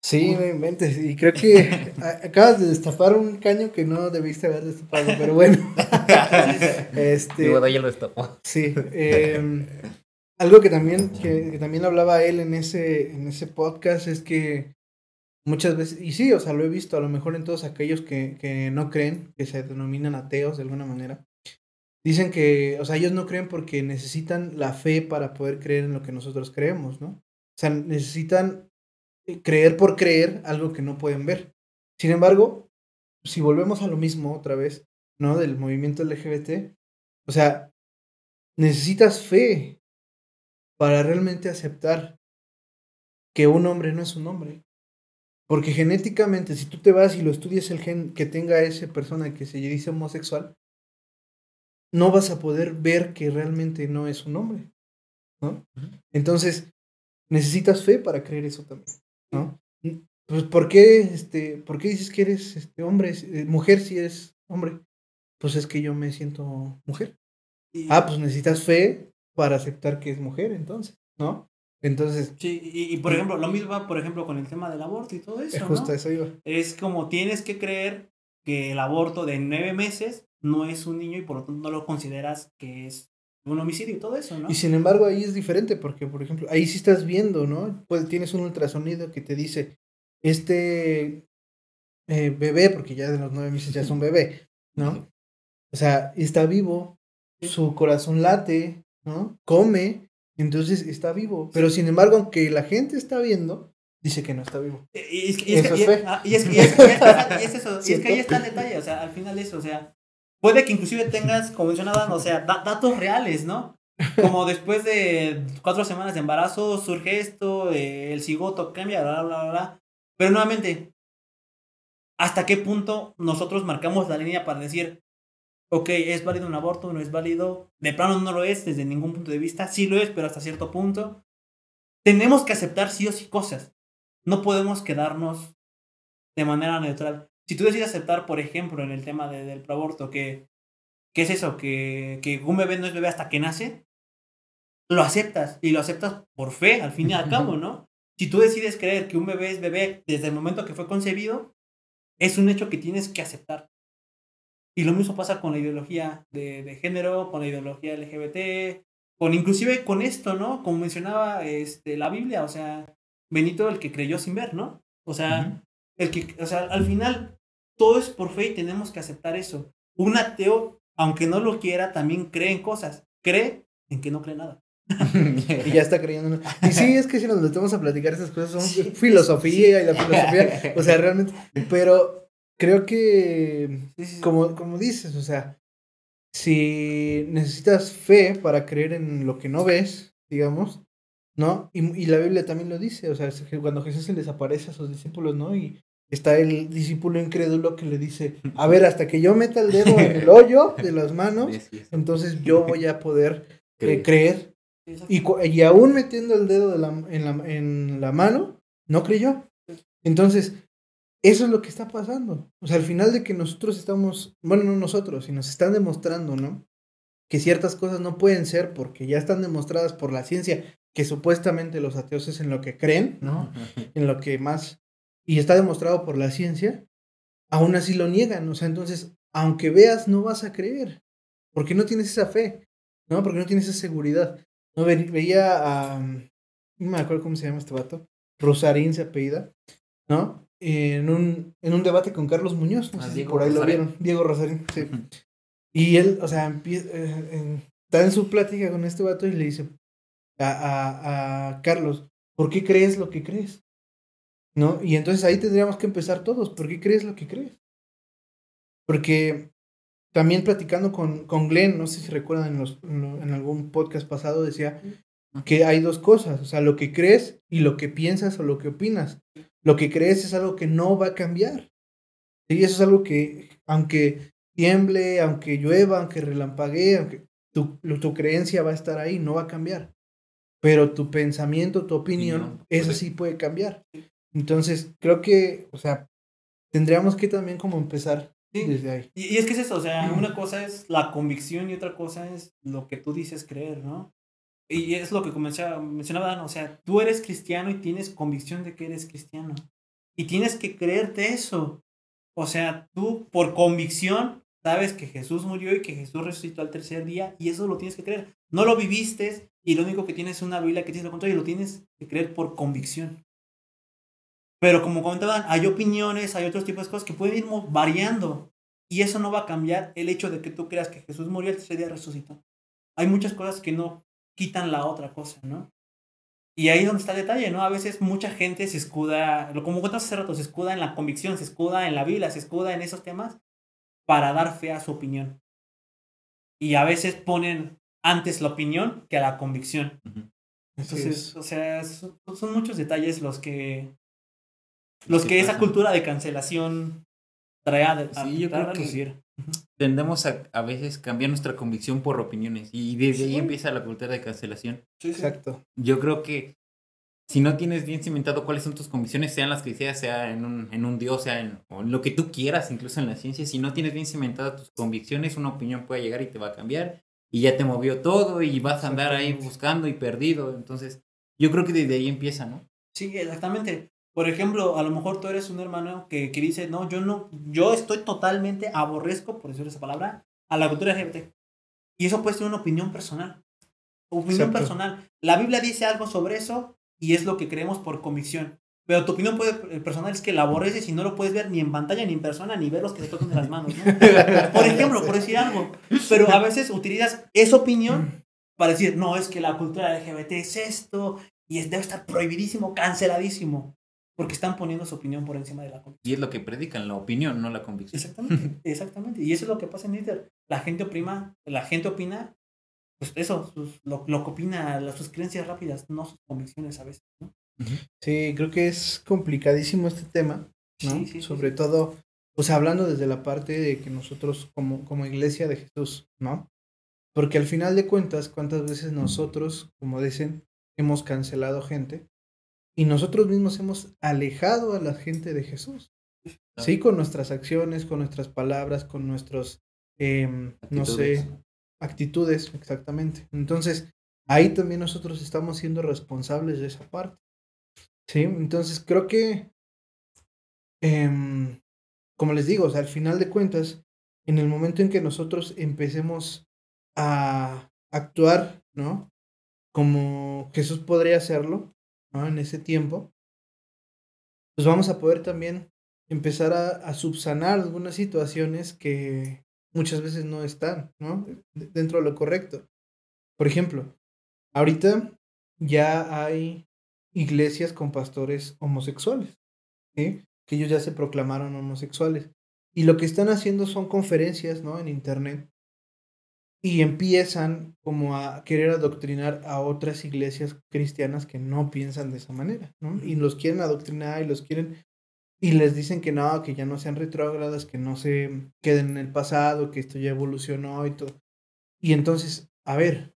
Speaker 1: Sí, me inventes. Y creo que acabas de destapar un caño que no debiste haber destapado, pero bueno. este,
Speaker 3: ya lo destapó.
Speaker 1: Sí. Eh, algo que también, que, también hablaba él en ese, en ese podcast es que muchas veces, y sí, o sea, lo he visto a lo mejor en todos aquellos que, que no creen, que se denominan ateos de alguna manera, dicen que, o sea, ellos no creen porque necesitan la fe para poder creer en lo que nosotros creemos, ¿no? O sea, necesitan eh, creer por creer algo que no pueden ver. Sin embargo, si volvemos a lo mismo otra vez, ¿no? Del movimiento LGBT, o sea, necesitas fe para realmente aceptar que un hombre no es un hombre. Porque genéticamente, si tú te vas y lo estudias el gen que tenga esa persona que se dice homosexual, no vas a poder ver que realmente no es un hombre, ¿no? Entonces, necesitas fe para creer eso también, ¿no? Pues, ¿por qué, este, ¿por qué dices que eres este, hombre, eh, mujer si eres hombre? Pues es que yo me siento mujer. Ah, pues necesitas fe para aceptar que es mujer, entonces, ¿no? Entonces.
Speaker 2: Sí, y, por ejemplo, lo mismo va, por ejemplo, con el tema del aborto y todo eso. Es
Speaker 1: justo eso iba.
Speaker 2: Es como tienes que creer que el aborto de nueve meses no es un niño y por lo tanto no lo consideras que es un homicidio y todo eso, ¿no?
Speaker 1: Y sin embargo ahí es diferente porque, por ejemplo, ahí sí estás viendo, ¿no? Pues tienes un ultrasonido que te dice, este eh, bebé, porque ya de los nueve meses ya es un bebé, ¿no? O sea, está vivo, su corazón late, ¿no? Come, entonces está vivo. Pero sin embargo, aunque la gente está viendo, dice que no está vivo.
Speaker 2: Y es que, ahí está el detalle, o sea, al final eso, o sea, puede que inclusive tengas, como mencionaban, o sea, da- datos reales, ¿no? Como después de cuatro semanas de embarazo surge esto, eh, el cigoto cambia, bla, bla, bla, bla. Pero nuevamente, ¿hasta qué punto nosotros marcamos la línea para decir, ok, ¿es válido un aborto? ¿No es válido? De plano no lo es desde ningún punto de vista. Sí lo es, pero hasta cierto punto. Tenemos que aceptar sí o sí cosas. No podemos quedarnos de manera neutral. Si tú decides aceptar, por ejemplo, en el tema de- del aborto, que, que es eso, que, que un bebé no es bebé hasta que nace, lo aceptas y lo aceptas por fe, al fin y al cabo, ¿no? Si tú decides creer que un bebé es bebé desde el momento que fue concebido, es un hecho que tienes que aceptar. Y lo mismo pasa con la ideología de, de género, con la ideología LGBT, con inclusive con esto, ¿no? Como mencionaba este, la Biblia, o sea, Benito el que creyó sin ver, ¿no? O sea, el que, o sea, al final todo es por fe y tenemos que aceptar eso. Un ateo, aunque no lo quiera, también cree en cosas. Cree en que no cree nada.
Speaker 1: Y ya está creyendo. en- Y sí, es que si nos metemos a platicar esas cosas, son
Speaker 2: Sí.
Speaker 1: filosofía y la filosofía. O sea, realmente. Pero creo que, como, como dices, o sea, si necesitas fe para creer en lo que no ves, digamos, ¿no? Y, y la Biblia también lo dice, o sea, es que cuando Jesús se les aparece a sus discípulos, ¿no? Y está el discípulo incrédulo que le dice, a ver, hasta que yo meta el dedo en el hoyo de las manos, entonces yo voy a poder eh,
Speaker 3: Creer.
Speaker 1: Y, cu- y aún metiendo el dedo de la- en, la, en la mano, no creyó. Entonces, eso es lo que está pasando. O sea, al final de que nosotros estamos, bueno, no nosotros, sino nos están demostrando, ¿no? Que ciertas cosas no pueden ser porque ya están demostradas por la ciencia, que supuestamente los ateos es en lo que creen, ¿no? En lo que más, y está demostrado por la ciencia, aún así lo niegan. O sea, entonces, aunque veas, no vas a creer, porque no tienes esa fe, ¿no? Porque no tienes esa seguridad. No Ve- veía a, no me acuerdo cómo se llama este vato, Rosarín se apellida, ¿no? En un, en un debate con Carlos Muñoz, no
Speaker 3: Ah,
Speaker 1: sé si por ahí lo vieron, Diego Rosarín, sí. Y él, o sea, eh, en- está en su plática con este vato y le dice a, a, a Carlos, ¿por qué crees lo que crees? ¿No? Y entonces ahí tendríamos que empezar todos, ¿por qué crees lo que crees? Porque también platicando con, con Glenn, no sé si recuerdan en, los, en, algún podcast pasado, decía que hay dos cosas, o sea, lo que crees y lo que piensas o lo que opinas. Lo que crees es algo que no va a cambiar. Y eso es algo que, aunque tiemble, aunque llueva, aunque relampaguee, aunque tu, tu creencia va a estar ahí, no va a cambiar. Pero tu pensamiento, tu opinión, eso
Speaker 3: correcto.
Speaker 1: sí puede cambiar. Entonces, creo que, o sea, tendríamos que también como empezar
Speaker 2: Sí.
Speaker 1: desde ahí.
Speaker 2: Y, y es que es eso, o sea, una cosa es la convicción y otra cosa es lo que tú dices creer, ¿no? Y es lo que comencé- mencionaba, Dan, o sea, tú eres cristiano y tienes convicción de que eres cristiano. Y tienes que creerte eso. O sea, tú por convicción sabes que Jesús murió y que Jesús resucitó al tercer día y eso lo tienes que creer. No lo viviste y lo único que tienes es una Biblia que tienes lo contrario y lo tienes que creer por convicción. Pero como comentaban, hay opiniones, hay otros tipos de cosas que pueden ir variando. Y eso no va a cambiar el hecho de que tú creas que Jesús murió el tercer día y resucitó. Hay muchas cosas que no quitan la otra cosa, ¿no? Y ahí es donde está el detalle, ¿no? A veces mucha gente se escuda, como contaste hace rato, se escuda en la convicción, se escuda en la Biblia, se escuda en esos temas para dar fe a su opinión. Y a veces ponen antes la opinión que a la convicción. Entonces,
Speaker 1: es.
Speaker 2: o sea, son, son muchos detalles los que los
Speaker 3: que
Speaker 2: que esa cultura de cancelación trae a, a-
Speaker 3: Sí, yo
Speaker 2: a
Speaker 3: creo que-. Tendemos a, a veces cambiar nuestra convicción por opiniones y desde ahí empieza la cultura de cancelación.
Speaker 1: Exacto.
Speaker 3: Yo creo que si no tienes bien cimentado cuáles son tus convicciones, sean las que seas, sea en un, en un Dios, sea en, o en lo que tú quieras, incluso en la ciencia, si no tienes bien cimentadas tus convicciones, una opinión puede llegar y te va a cambiar y ya te movió todo y vas a andar ahí buscando y perdido. Entonces, yo creo que desde ahí empieza, ¿no?
Speaker 2: Sí, exactamente. Por ejemplo, a lo mejor tú eres un hermano que, que dice, no, yo no, yo estoy totalmente aborrezco, por decir esa palabra, a la cultura LGBT. Y eso puede ser una opinión personal. Opinión
Speaker 1: Exacto.
Speaker 2: personal. La Biblia dice algo sobre eso y es lo que creemos por convicción. Pero tu opinión puede, eh, personal es que la aborreces y no lo puedes ver ni en pantalla, ni en persona, ni ver los que te tocan de las manos. ¿no? Por ejemplo, por decir algo. Pero a veces utilizas esa opinión para decir, no, es que la cultura LGBT es esto y es, debe estar prohibidísimo, canceladísimo. porque están poniendo su opinión por encima de la convicción.
Speaker 3: Y es lo que predican, la opinión, no la convicción.
Speaker 2: Exactamente, exactamente. Y eso es lo que pasa en Twitter. La gente oprima, la gente opina, pues eso, sus- lo, lo que opina, las, sus creencias rápidas, no sus convicciones a veces, ¿no?
Speaker 1: Sí, creo que es complicadísimo este tema, ¿no?
Speaker 2: Sí, sí,
Speaker 1: Sobre
Speaker 2: sí.
Speaker 1: todo, pues hablando desde la parte de que nosotros como, como iglesia de Jesús, ¿no? Porque al final de cuentas, ¿cuántas veces nosotros, como dicen, hemos cancelado gente y nosotros mismos hemos alejado a la gente de Jesús? Sí, con nuestras acciones, con nuestras palabras, con nuestros, em, no sé,
Speaker 3: actitudes,
Speaker 1: exactamente. Entonces, ahí también nosotros estamos siendo responsables de esa parte. Sí, entonces creo que, em, como les digo, al final de cuentas, en el momento en que nosotros empecemos a actuar, ¿no? Como Jesús podría hacerlo, ¿no? En ese tiempo, pues vamos a poder también empezar a, a subsanar algunas situaciones que muchas veces no están, ¿no? Dentro de lo correcto. Por ejemplo, ahorita ya hay iglesias con pastores homosexuales, ¿sí? Que ellos ya se proclamaron homosexuales. Y lo que están haciendo son conferencias, ¿no? En internet. Y empiezan como a querer adoctrinar a otras iglesias cristianas que no piensan de esa manera, ¿no? Y los quieren adoctrinar y los quieren y les dicen que no, que ya no sean retrógradas, que no se queden en el pasado, que esto ya evolucionó y todo. Y entonces, a ver,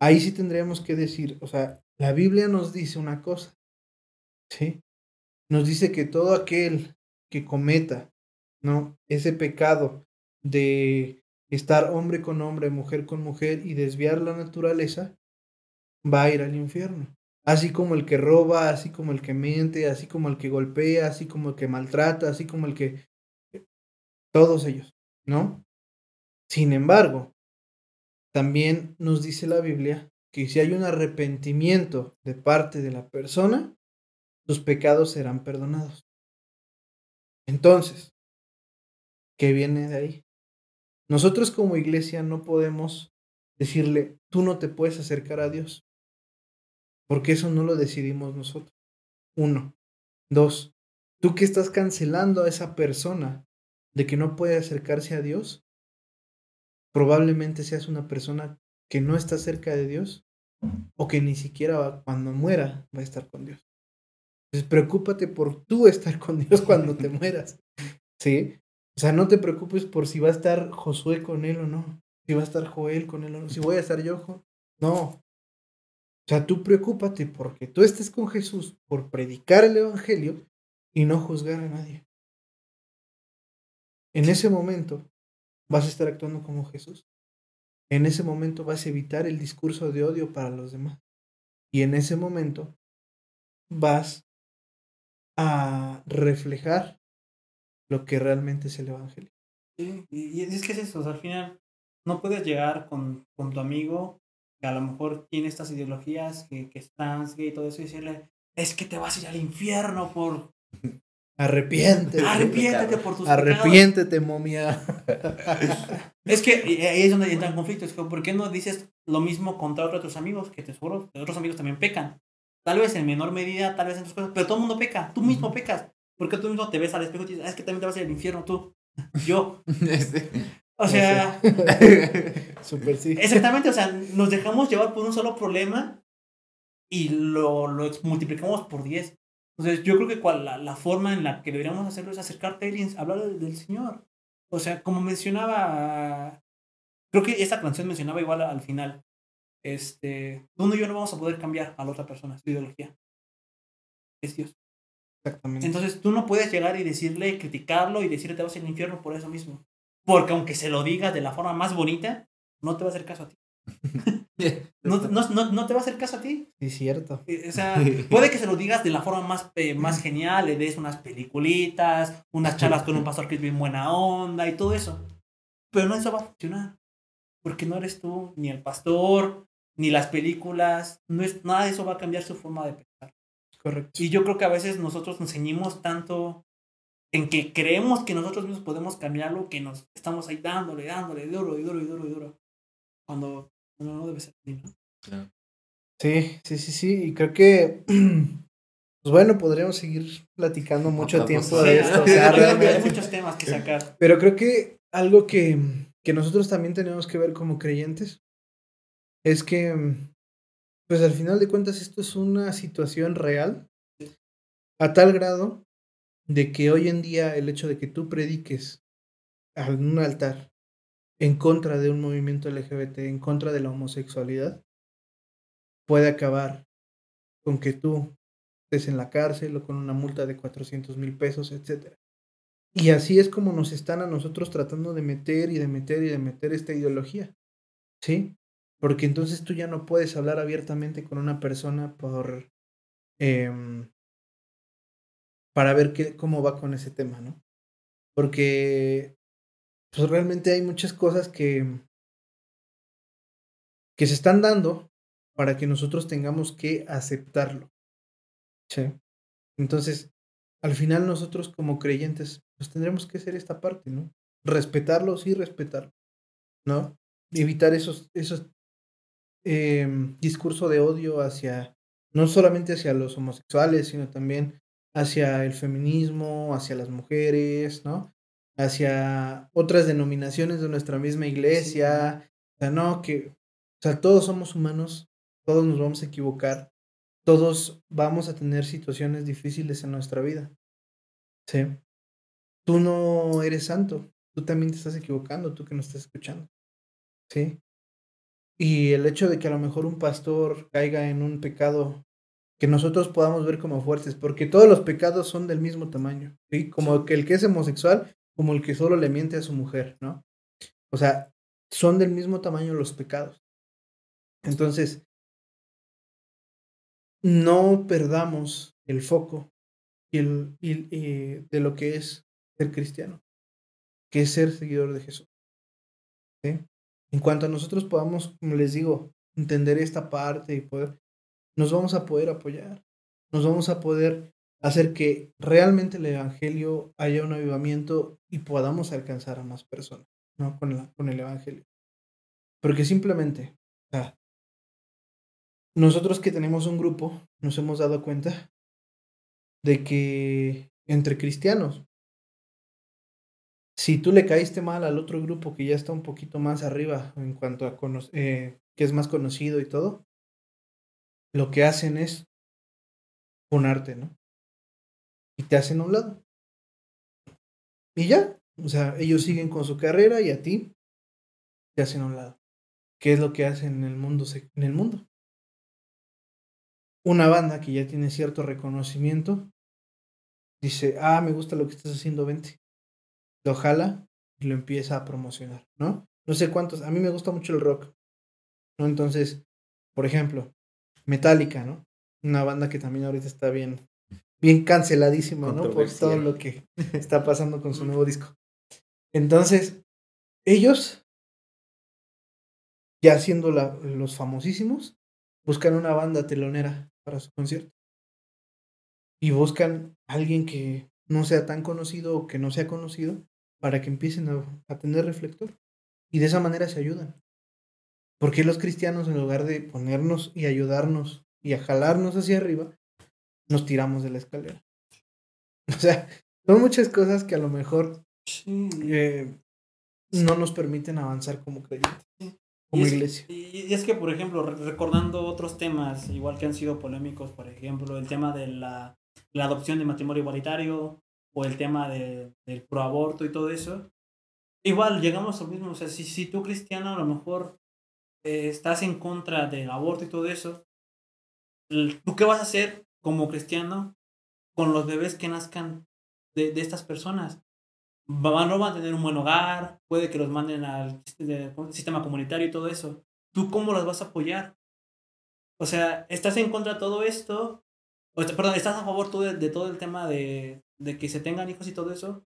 Speaker 1: ahí sí tendríamos que decir, o sea, la Biblia nos dice una cosa, ¿sí? Nos dice que todo aquel que cometa, ¿no? Ese pecado de estar hombre con hombre, mujer con mujer y desviar la naturaleza, va a ir al infierno. Así como el que roba, así como el que miente, así como el que golpea, así como el que maltrata, así como el que... Todos ellos, ¿no? Sin embargo, también nos dice la Biblia que si hay un arrepentimiento de parte de la persona, sus pecados serán perdonados. Entonces, ¿qué viene de ahí? Nosotros como iglesia no podemos decirle, tú no te puedes acercar a Dios, porque eso no lo decidimos nosotros. Uno. Dos, tú que estás cancelando a esa persona de que no puede acercarse a Dios, probablemente seas una persona que no está cerca de Dios o que ni siquiera va- cuando muera va a estar con Dios. Entonces, preocúpate por tú estar con Dios cuando te mueras. ¿Sí? O sea, no te preocupes por si va a estar Josué con él o no. Si va a estar Joel con él o no. Si voy a estar yo. No. O sea, tú preocúpate porque tú estés con Jesús por predicar el Evangelio y no juzgar a nadie. En ese momento vas a estar actuando como Jesús. En ese momento vas a evitar el discurso de odio para los demás. Y en ese momento vas a reflejar lo que realmente es el Evangelio.
Speaker 2: Sí, y, es que es eso, al final no puedes llegar con, con tu amigo que a lo mejor tiene estas ideologías, que, que es trans, gay y todo eso, y decirle, es que te vas a ir al infierno por...
Speaker 1: Arrepiéntete.
Speaker 2: Arrepiéntete por tus pecados".
Speaker 1: Arrepiéntete, momia.
Speaker 2: Es que ahí es donde entra el conflicto. Es que, ¿por qué no dices lo mismo contra otros tus amigos? Que te que otros amigos también pecan. Tal vez en menor medida, tal vez en tus cosas, pero todo el mundo peca. Tú mismo pecas. Porque tú mismo te ves al espejo y dices, "Ah, es que también te vas a ir al infierno tú. Yo.
Speaker 3: Este,
Speaker 2: O sea,
Speaker 1: Super sí.
Speaker 2: exactamente. O sea, nos dejamos llevar por un solo problema y lo, lo multiplicamos por 10. Entonces, yo creo que cual, la, la forma en la que deberíamos hacerlo es acercarte a él y hablar del, del Señor. O sea, como mencionaba, creo que esta canción mencionaba igual al final, este, tú y yo no vamos a poder cambiar a la otra persona, su ideología. Es Dios.
Speaker 1: Exactamente.
Speaker 2: Entonces, tú no puedes llegar y decirle, criticarlo y decirle te vas al infierno por eso mismo. Porque aunque se lo digas de la forma más bonita, no te va a hacer caso a ti. No, no, no, no te va a hacer caso a ti.
Speaker 1: Sí, cierto.
Speaker 2: Eh, O sea, puede que se lo digas de la forma más, eh, más genial, le des unas peliculitas, unas charlas con un pastor que es bien buena onda y todo eso. Pero no eso va a funcionar. Porque no eres tú, ni el pastor, ni las películas, no es, nada de eso va a cambiar su forma de pensar.
Speaker 1: Correcto.
Speaker 2: Y yo creo que a veces nosotros nos ceñimos tanto en que creemos que nosotros mismos podemos cambiarlo, que nos estamos ahí dándole, dándole, duro y duro y duro y duro. Cuando no, no debe ser así, ¿no?
Speaker 3: claro.
Speaker 1: Sí, sí, sí, sí. Y creo que Pues bueno, podríamos seguir platicando mucho tiempo
Speaker 3: sí,
Speaker 1: de esto. o
Speaker 2: Sí,
Speaker 1: sea,
Speaker 2: hay- muchos temas que sacar.
Speaker 1: Pero creo que algo que, que nosotros también tenemos que ver como creyentes es que, pues al final de cuentas, esto es una situación real a tal grado de que hoy en día el hecho de que tú prediques en un altar en contra de un movimiento LGBT, en contra de la homosexualidad, puede acabar con que tú estés en la cárcel o con una multa de 400 mil pesos, etcétera. Y así es como nos están a nosotros tratando de meter y de meter y de meter esta ideología. ¿Sí? Porque entonces tú ya no puedes hablar abiertamente con una persona por em, para ver qué, cómo va con ese tema, ¿no? Porque pues realmente hay muchas cosas que, que se están dando para que nosotros tengamos que aceptarlo. Sí. Entonces, al final nosotros como creyentes, pues tendremos que hacer esta parte, ¿no? Respetarlo, sí, respetarlo, ¿no? Evitar esos, esos eh, discursos de odio hacia, no solamente hacia los homosexuales, sino también hacia el feminismo, hacia las mujeres, ¿no? Hacia otras denominaciones de nuestra misma iglesia. O sea, no, que, o sea, todos somos humanos, todos nos vamos a equivocar, todos vamos a tener situaciones difíciles en nuestra vida. Sí. Tú no eres santo, tú también te estás equivocando, tú que nos estás escuchando. Sí. Y el hecho de que a lo mejor un pastor caiga en un pecado que nosotros podamos ver como fuertes, porque todos los pecados son del mismo tamaño, ¿sí? Como que el que es homosexual, como el que solo le miente a su mujer, ¿no? O sea, son del mismo tamaño los pecados. Entonces, no perdamos el foco y el, y de lo que es ser cristiano, que es ser seguidor de Jesús. En cuanto a nosotros podamos, como les digo, entender esta parte y poder, nos vamos a poder apoyar, nos vamos a poder hacer que realmente el Evangelio haya un avivamiento y podamos alcanzar a más personas, ¿no? Con, la, con el Evangelio. Porque simplemente, o sea, nosotros que tenemos un grupo, nos hemos dado cuenta de que entre cristianos, si tú le caíste mal al otro grupo que ya está un poquito más arriba en cuanto a eh, que es más conocido y todo, lo que hacen es ponerte, ¿no? Y te hacen a un lado. Y ya, o sea, ellos siguen con su carrera y a ti te hacen a un lado. ¿Qué es lo que hacen en el mundo? En el mundo? Una banda que ya tiene cierto reconocimiento dice, ah, me gusta lo que estás haciendo, vente. Lo jala y lo empieza a promocionar, ¿no? No sé cuántos, a mí me gusta mucho el rock, ¿no? Entonces, por ejemplo, Metallica, ¿no? Una banda que también ahorita está bien, bien canceladísima, ¿no? Por todo lo que está pasando con su nuevo disco. Entonces, ellos, ya siendo la, los famosísimos, buscan una banda telonera para su concierto. Y buscan a alguien que no sea tan conocido o que no sea conocido para que empiecen a, a tener reflector. Y de esa manera se ayudan. Porque los cristianos, en lugar de ponernos y ayudarnos y a jalarnos hacia arriba, nos tiramos de la escalera? O sea, son muchas cosas que a lo mejor
Speaker 2: Sí.
Speaker 1: eh, no nos permiten avanzar como creyentes, como
Speaker 2: y es,
Speaker 1: iglesia.
Speaker 2: Y es que, por ejemplo, recordando otros temas, igual que han sido polémicos, por ejemplo, el tema de la, la adopción de matrimonio igualitario o el tema de, del proaborto y todo eso, igual llegamos al mismo. O sea, si, si tú, cristiano, a lo mejor eh, estás en contra del aborto y todo eso, ¿tú qué vas a hacer como cristiano con los bebés que nazcan de, de estas personas? Van, no van a tener un buen hogar, puede que los manden al sistema comunitario y todo eso. ¿Tú cómo los vas a apoyar? O sea, ¿estás en contra de todo esto? O, perdón, ¿estás a favor tú de, de, todo el tema de, de que se tengan hijos y todo eso?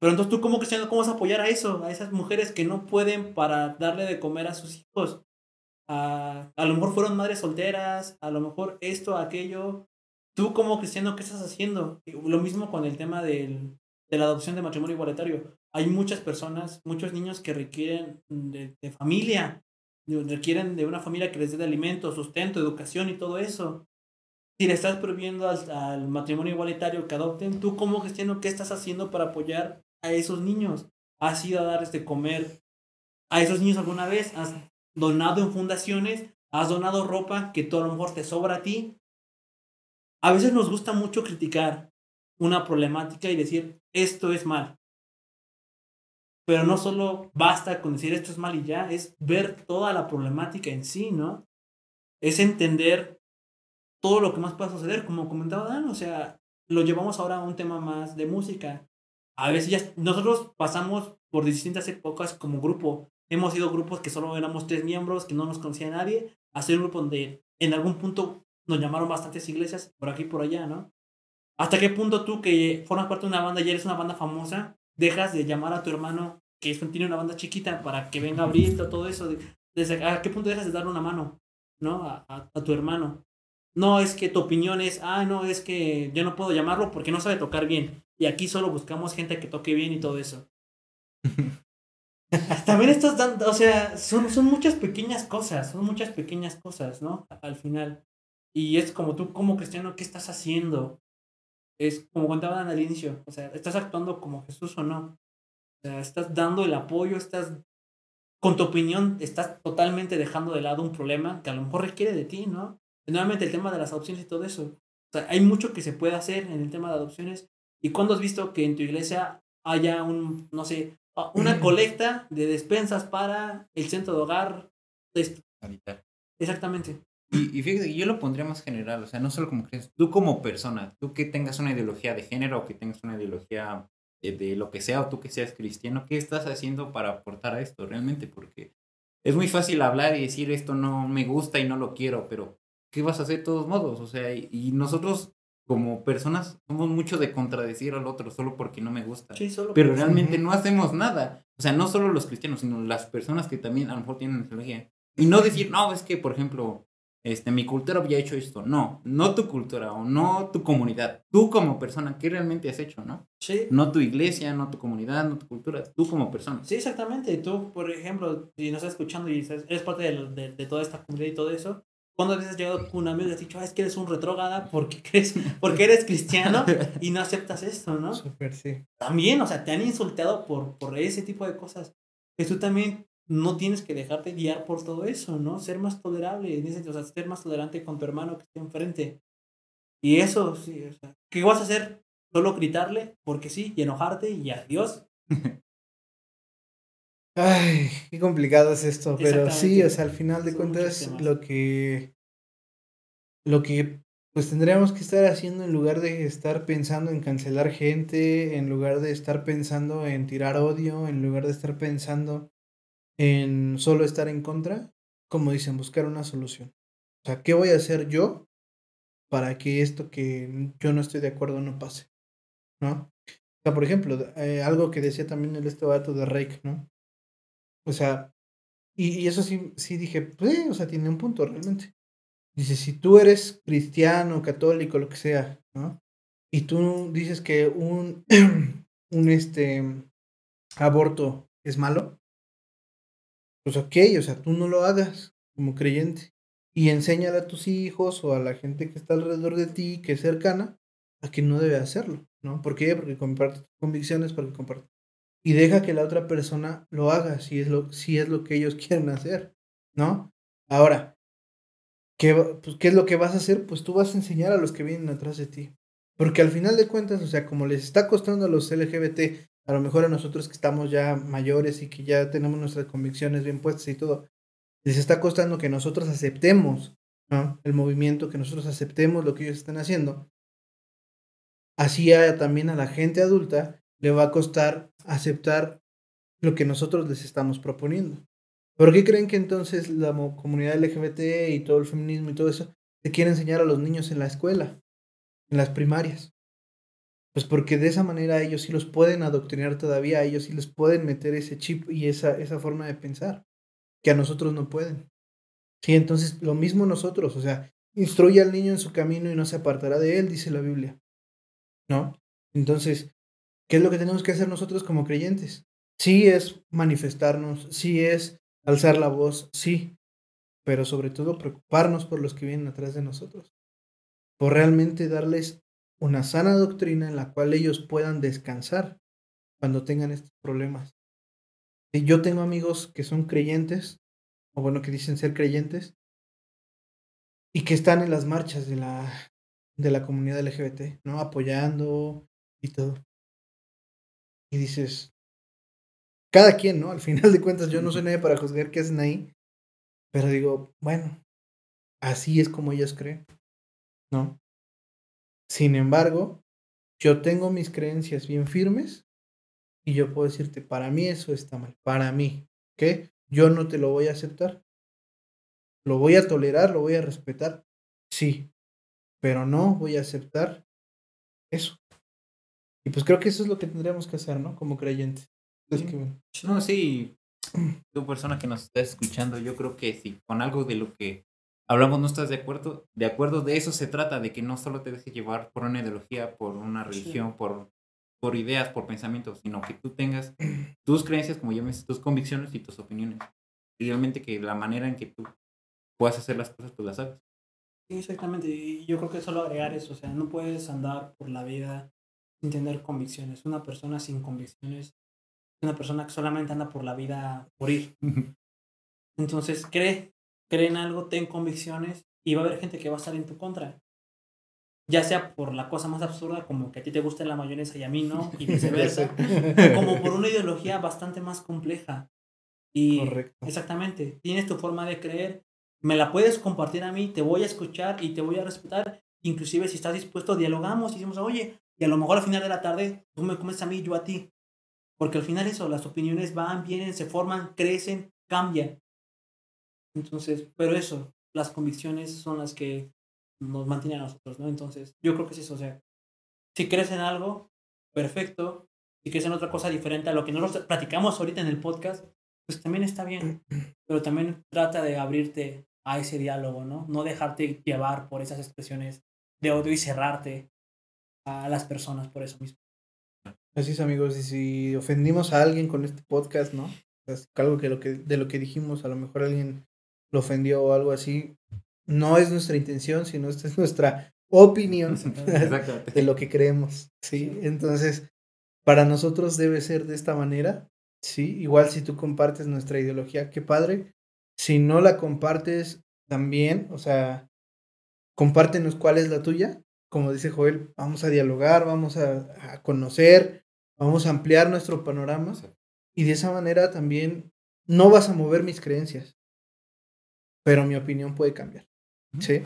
Speaker 2: Pero entonces tú como cristiano, ¿cómo vas a apoyar a eso? A esas mujeres que no pueden para darle de comer a sus hijos. A, a lo mejor fueron madres solteras, a lo mejor esto, aquello. Tú como cristiano, ¿qué estás haciendo? Lo mismo con el tema del, de la adopción de matrimonio igualitario. Hay muchas personas, muchos niños que requieren de, familia, requieren de una familia que les dé alimento, sustento, educación y todo eso. si le estás prohibiendo al, al matrimonio igualitario que adopten, tú como cristiano, ¿qué estás haciendo para apoyar a esos niños? ¿Has ido a darles de comer a esos niños alguna vez? ¿Has donado en fundaciones? ¿Has donado ropa que tú a lo mejor te sobra a ti? A veces nos gusta mucho criticar una problemática y decir, esto es mal. Pero no solo basta con decir esto es mal y ya, es ver toda la problemática en sí, ¿no? Es entender todo lo que más puede suceder, como comentaba Dan, o sea, lo llevamos ahora a un tema más de música. A veces ya nosotros pasamos por distintas épocas como grupo. Hemos sido grupos que solo éramos tres miembros, que no nos conocía nadie, a ser un grupo donde en algún punto nos llamaron bastantes iglesias, por aquí y por allá, ¿no? ¿Hasta qué punto tú que formas parte de una banda y eres una banda famosa, dejas de llamar a tu hermano que tiene una banda chiquita para que venga a abrirte todo eso? ¿Desde a qué punto dejas de darle una mano, ¿no? A, a, a, tu hermano. No es que tu opinión es, ah, no, es que yo no puedo llamarlo porque no sabe tocar bien. Y aquí solo buscamos gente que toque bien y todo eso. También estás dando, o sea, son, son muchas pequeñas cosas, son muchas pequeñas cosas, ¿no? Al final. Y es como tú, como cristiano, ¿qué estás haciendo? Es como contaban al inicio, o sea, ¿estás actuando como Jesús o no? O sea, estás dando el apoyo, estás, con tu opinión, estás totalmente dejando de lado un problema que a lo mejor requiere de ti, ¿no? Nuevamente el tema de las adopciones y todo eso. O sea, hay mucho que se puede hacer en el tema de adopciones. ¿Y cuándo has visto que en tu iglesia haya un, no sé, una colecta de despensas para el centro de hogar?
Speaker 3: Sanitario.
Speaker 2: Exactamente.
Speaker 3: Y, y fíjate, yo lo pondría más general, o sea, no solo como crees, tú como persona, tú que tengas una ideología de género o que tengas una ideología de, de, lo que sea, o tú que seas cristiano, ¿qué estás haciendo para aportar a esto realmente? Porque es muy fácil hablar y decir esto no me gusta y no lo quiero, pero ¿qué vas a hacer de todos modos? O sea, y, y nosotros como personas somos mucho de contradecir al otro solo porque no me gusta.
Speaker 2: Sí, solo
Speaker 3: pero realmente no hacemos nada. O sea, no solo los cristianos, sino las personas que también a lo mejor tienen ideología. Y no decir, no, es que, por ejemplo, este, mi cultura había hecho esto. No, no tu cultura o no tu comunidad. Tú como persona, ¿qué realmente has hecho, no?
Speaker 2: Sí.
Speaker 3: No tu iglesia, no tu comunidad, no tu cultura. Tú como persona.
Speaker 2: Sí, exactamente. Tú, por ejemplo, si nos estás escuchando y eres parte de, de, de toda esta comunidad y todo eso, ¿Cuándo veces has llegado con un amigo y has dicho, ah, es que eres un retrógada porque, crees, porque eres cristiano y no aceptas esto, ¿no?
Speaker 1: Súper, sí.
Speaker 2: También, o sea, te han insultado por, por ese tipo de cosas. Que tú también no tienes que dejarte guiar por todo eso, ¿no? Ser más tolerable, en ese, o sea, ser más tolerante con tu hermano que esté enfrente. Y eso, sí, o sea, ¿qué vas a hacer? Solo gritarle, porque sí, y enojarte y adiós.
Speaker 1: Ay, qué complicado es esto, pero sí, o sea, al final de cuentas lo que lo que pues tendríamos que estar haciendo en lugar de estar pensando en cancelar gente, en lugar de estar pensando en tirar odio, en lugar de estar pensando en solo estar en contra, como dicen, buscar una solución. O sea, ¿qué voy a hacer yo para que esto que yo no estoy de acuerdo no pase? ¿No? O sea, por ejemplo, eh, algo que decía también el este de Rake, ¿no? O sea, y, y, eso sí, sí dije, pues, o sea, tiene un punto realmente. Dice, si tú eres cristiano, católico, lo que sea, ¿no? Y tú dices que un, un este, aborto es malo, pues ok, o sea, tú no lo hagas como creyente. Y enséñale a tus hijos o a la gente que está alrededor de ti, que es cercana, a que no debe hacerlo, ¿no? ¿Por qué? Porque comparte convicciones, porque comparte y deja que la otra persona lo haga si es lo, si es lo que ellos quieren hacer, ¿no? Ahora, ¿qué, pues, ¿qué es lo que vas a hacer? Pues tú vas a enseñar a los que vienen atrás de ti. Porque al final de cuentas, o sea, como les está costando a los LGBT, a lo mejor a nosotros que estamos ya mayores y que ya tenemos nuestras convicciones bien puestas y todo, les está costando que nosotros aceptemos el movimiento, que nosotros aceptemos lo que ellos están haciendo. Así también a la gente adulta le va a costar aceptar lo que nosotros les estamos proponiendo. ¿Por qué creen que entonces la comunidad LGBT y todo el feminismo y todo eso se quiere enseñar a los niños en la escuela, en las primarias? Pues porque de esa manera ellos sí los pueden adoctrinar todavía, ellos sí les pueden meter ese chip y esa, esa forma de pensar, que a nosotros no pueden. Sí, entonces lo mismo nosotros, o sea, instruye al niño en su camino y no se apartará de él, dice la Biblia. ¿No? Entonces, ¿Qué es lo que tenemos que hacer nosotros como creyentes? Sí es manifestarnos, sí es alzar la voz, sí, pero sobre todo preocuparnos por los que vienen atrás de nosotros. por realmente darles una sana doctrina en la cual ellos puedan descansar cuando tengan estos problemas. Y yo tengo amigos que son creyentes, o bueno, que dicen ser creyentes, y que están en las marchas de la, de la comunidad LGBT, ¿no? Apoyando y todo. Y dices, cada quien, ¿no? Al final de cuentas, yo no soy nadie para juzgar qué hacen ahí, pero digo, bueno, así es como ellos creen, ¿no? Sin embargo, yo tengo mis creencias bien firmes y yo puedo decirte, para mí eso está mal, para mí, ¿ok? Yo no te lo voy a aceptar. Lo voy a tolerar, lo voy a respetar, sí, pero no voy a aceptar eso. Y pues creo que eso es lo que tendríamos que hacer, ¿no? Como creyentes. Es que, bueno,
Speaker 3: No, sí. Tu persona que nos está escuchando, yo creo que si con algo de lo que hablamos no estás de acuerdo, de acuerdo, de eso se trata, de que no solo te dejes llevar por una ideología, por una religión, por, por ideas, por pensamientos, sino que tú tengas tus creencias, como llames, tus convicciones y tus opiniones. Y realmente que la manera en que tú puedas hacer las cosas, tú las.
Speaker 2: Sí, exactamente. Y yo creo que solo agregar eso, o sea, no puedes andar por la vida sin tener convicciones. Una persona sin convicciones es una persona que solamente anda por la vida por ir. Entonces, cree, cree en algo, ten convicciones y va a haber gente que va a estar en tu contra. Ya sea por la cosa más absurda, como que a ti te guste la mayonesa y a mí no, y viceversa, como por una ideología bastante más compleja. Y
Speaker 1: Correcto.
Speaker 2: exactamente, tienes tu forma de creer, me la puedes compartir a mí, te voy a escuchar y te voy a respetar. Inclusive si estás dispuesto, dialogamos y decimos, oye, y a lo mejor al final de la tarde tú me comes a mí, yo a ti. Porque al final eso, las opiniones van, vienen, se forman, crecen, cambian. Entonces, pero eso, las convicciones son las que nos mantienen a nosotros, ¿no? Entonces, yo creo que es eso, o sea, si crees en algo, perfecto. Si crees en otra cosa diferente a lo que nosotros platicamos ahorita en el podcast, pues también está bien. Pero también trata de abrirte a ese diálogo, ¿no? No dejarte llevar por esas expresiones de odio y cerrarte a las personas por eso mismo.
Speaker 1: Así es, amigos. Y si ofendimos a alguien con este podcast, ¿no? Es algo que, lo que de lo que dijimos, a lo mejor alguien lo ofendió o algo así. No es nuestra intención, sino esta es nuestra opinión de lo que creemos. Sí, entonces, para nosotros debe ser de esta manera. Sí, igual si tú compartes nuestra ideología, qué padre. Si no la compartes, también, o sea, compártenos cuál es la tuya. Como dice Joel, vamos a dialogar, vamos a, a conocer, vamos a ampliar nuestro panorama. Y de esa manera también no vas a mover mis creencias, pero mi opinión puede cambiar. ¿sí?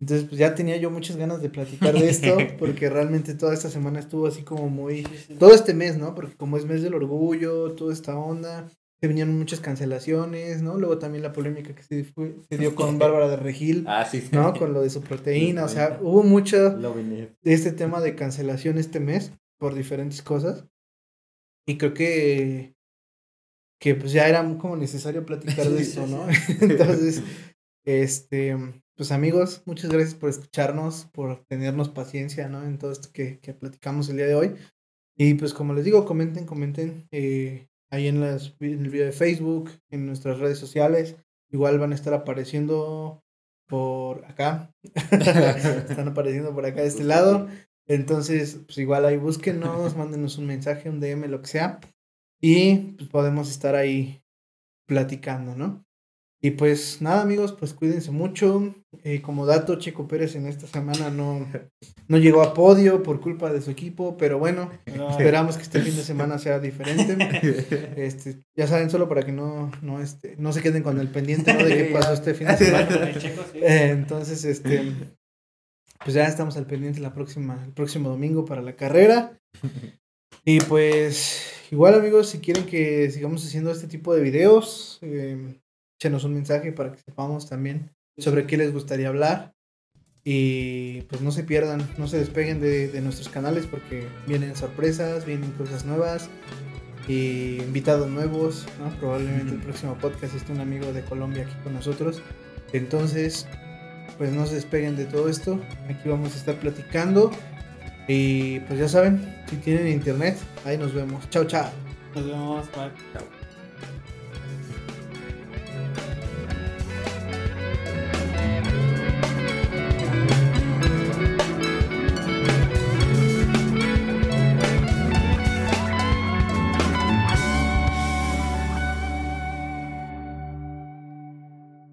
Speaker 1: Entonces, pues ya tenía yo muchas ganas de platicar de esto, porque realmente toda esta semana estuvo así como muy... Todo este mes, ¿no? Porque como es mes del orgullo, toda esta onda, se vinieron muchas cancelaciones, ¿no? Luego también la polémica que se, fue- se dio con Bárbara de Regil,
Speaker 3: Ah, sí. sí.
Speaker 1: ¿no? Con lo de su proteína, o sea, hubo mucho
Speaker 3: venía.
Speaker 1: de este tema de cancelación este mes por diferentes cosas. Y creo que, que pues ya era como necesario platicar de esto, ¿no? Entonces, este, pues amigos, muchas gracias por escucharnos, por tenernos paciencia, ¿no? En todo esto que, que platicamos el día de hoy. Y pues como les digo, comenten, comenten eh, ahí en, las, en el video de Facebook, en nuestras redes sociales. Igual van a estar apareciendo por acá. Están apareciendo por acá de este lado. Entonces, pues igual ahí búsquenos, mándenos un mensaje, un DM, lo que sea. Y pues podemos estar ahí platicando, ¿no? Y pues nada, amigos, pues cuídense mucho. Eh, como dato, Checo Pérez en esta semana no, no llegó a podio por culpa de su equipo, pero bueno, esperamos que este fin de semana sea diferente. Este, ya saben, solo para que no, no, este, no se queden con el pendiente ¿no? de qué pasó este fin de semana. Eh, entonces, este, pues ya estamos al pendiente la próxima, el próximo domingo para la carrera. Y pues, igual amigos, si quieren que sigamos haciendo este tipo de videos, eh, échenos un mensaje para que sepamos también sobre qué les gustaría hablar. Y pues no se pierdan, no se despeguen de, de nuestros canales porque vienen sorpresas, vienen cosas nuevas y invitados nuevos, ¿no? Probablemente el próximo podcast esté un amigo de Colombia aquí con nosotros. Entonces, pues no se despeguen de todo esto. Aquí vamos a estar platicando. Y pues ya saben, si tienen internet, ahí nos vemos. Chao, chao.
Speaker 2: Nos vemos. Bye.
Speaker 3: Chao.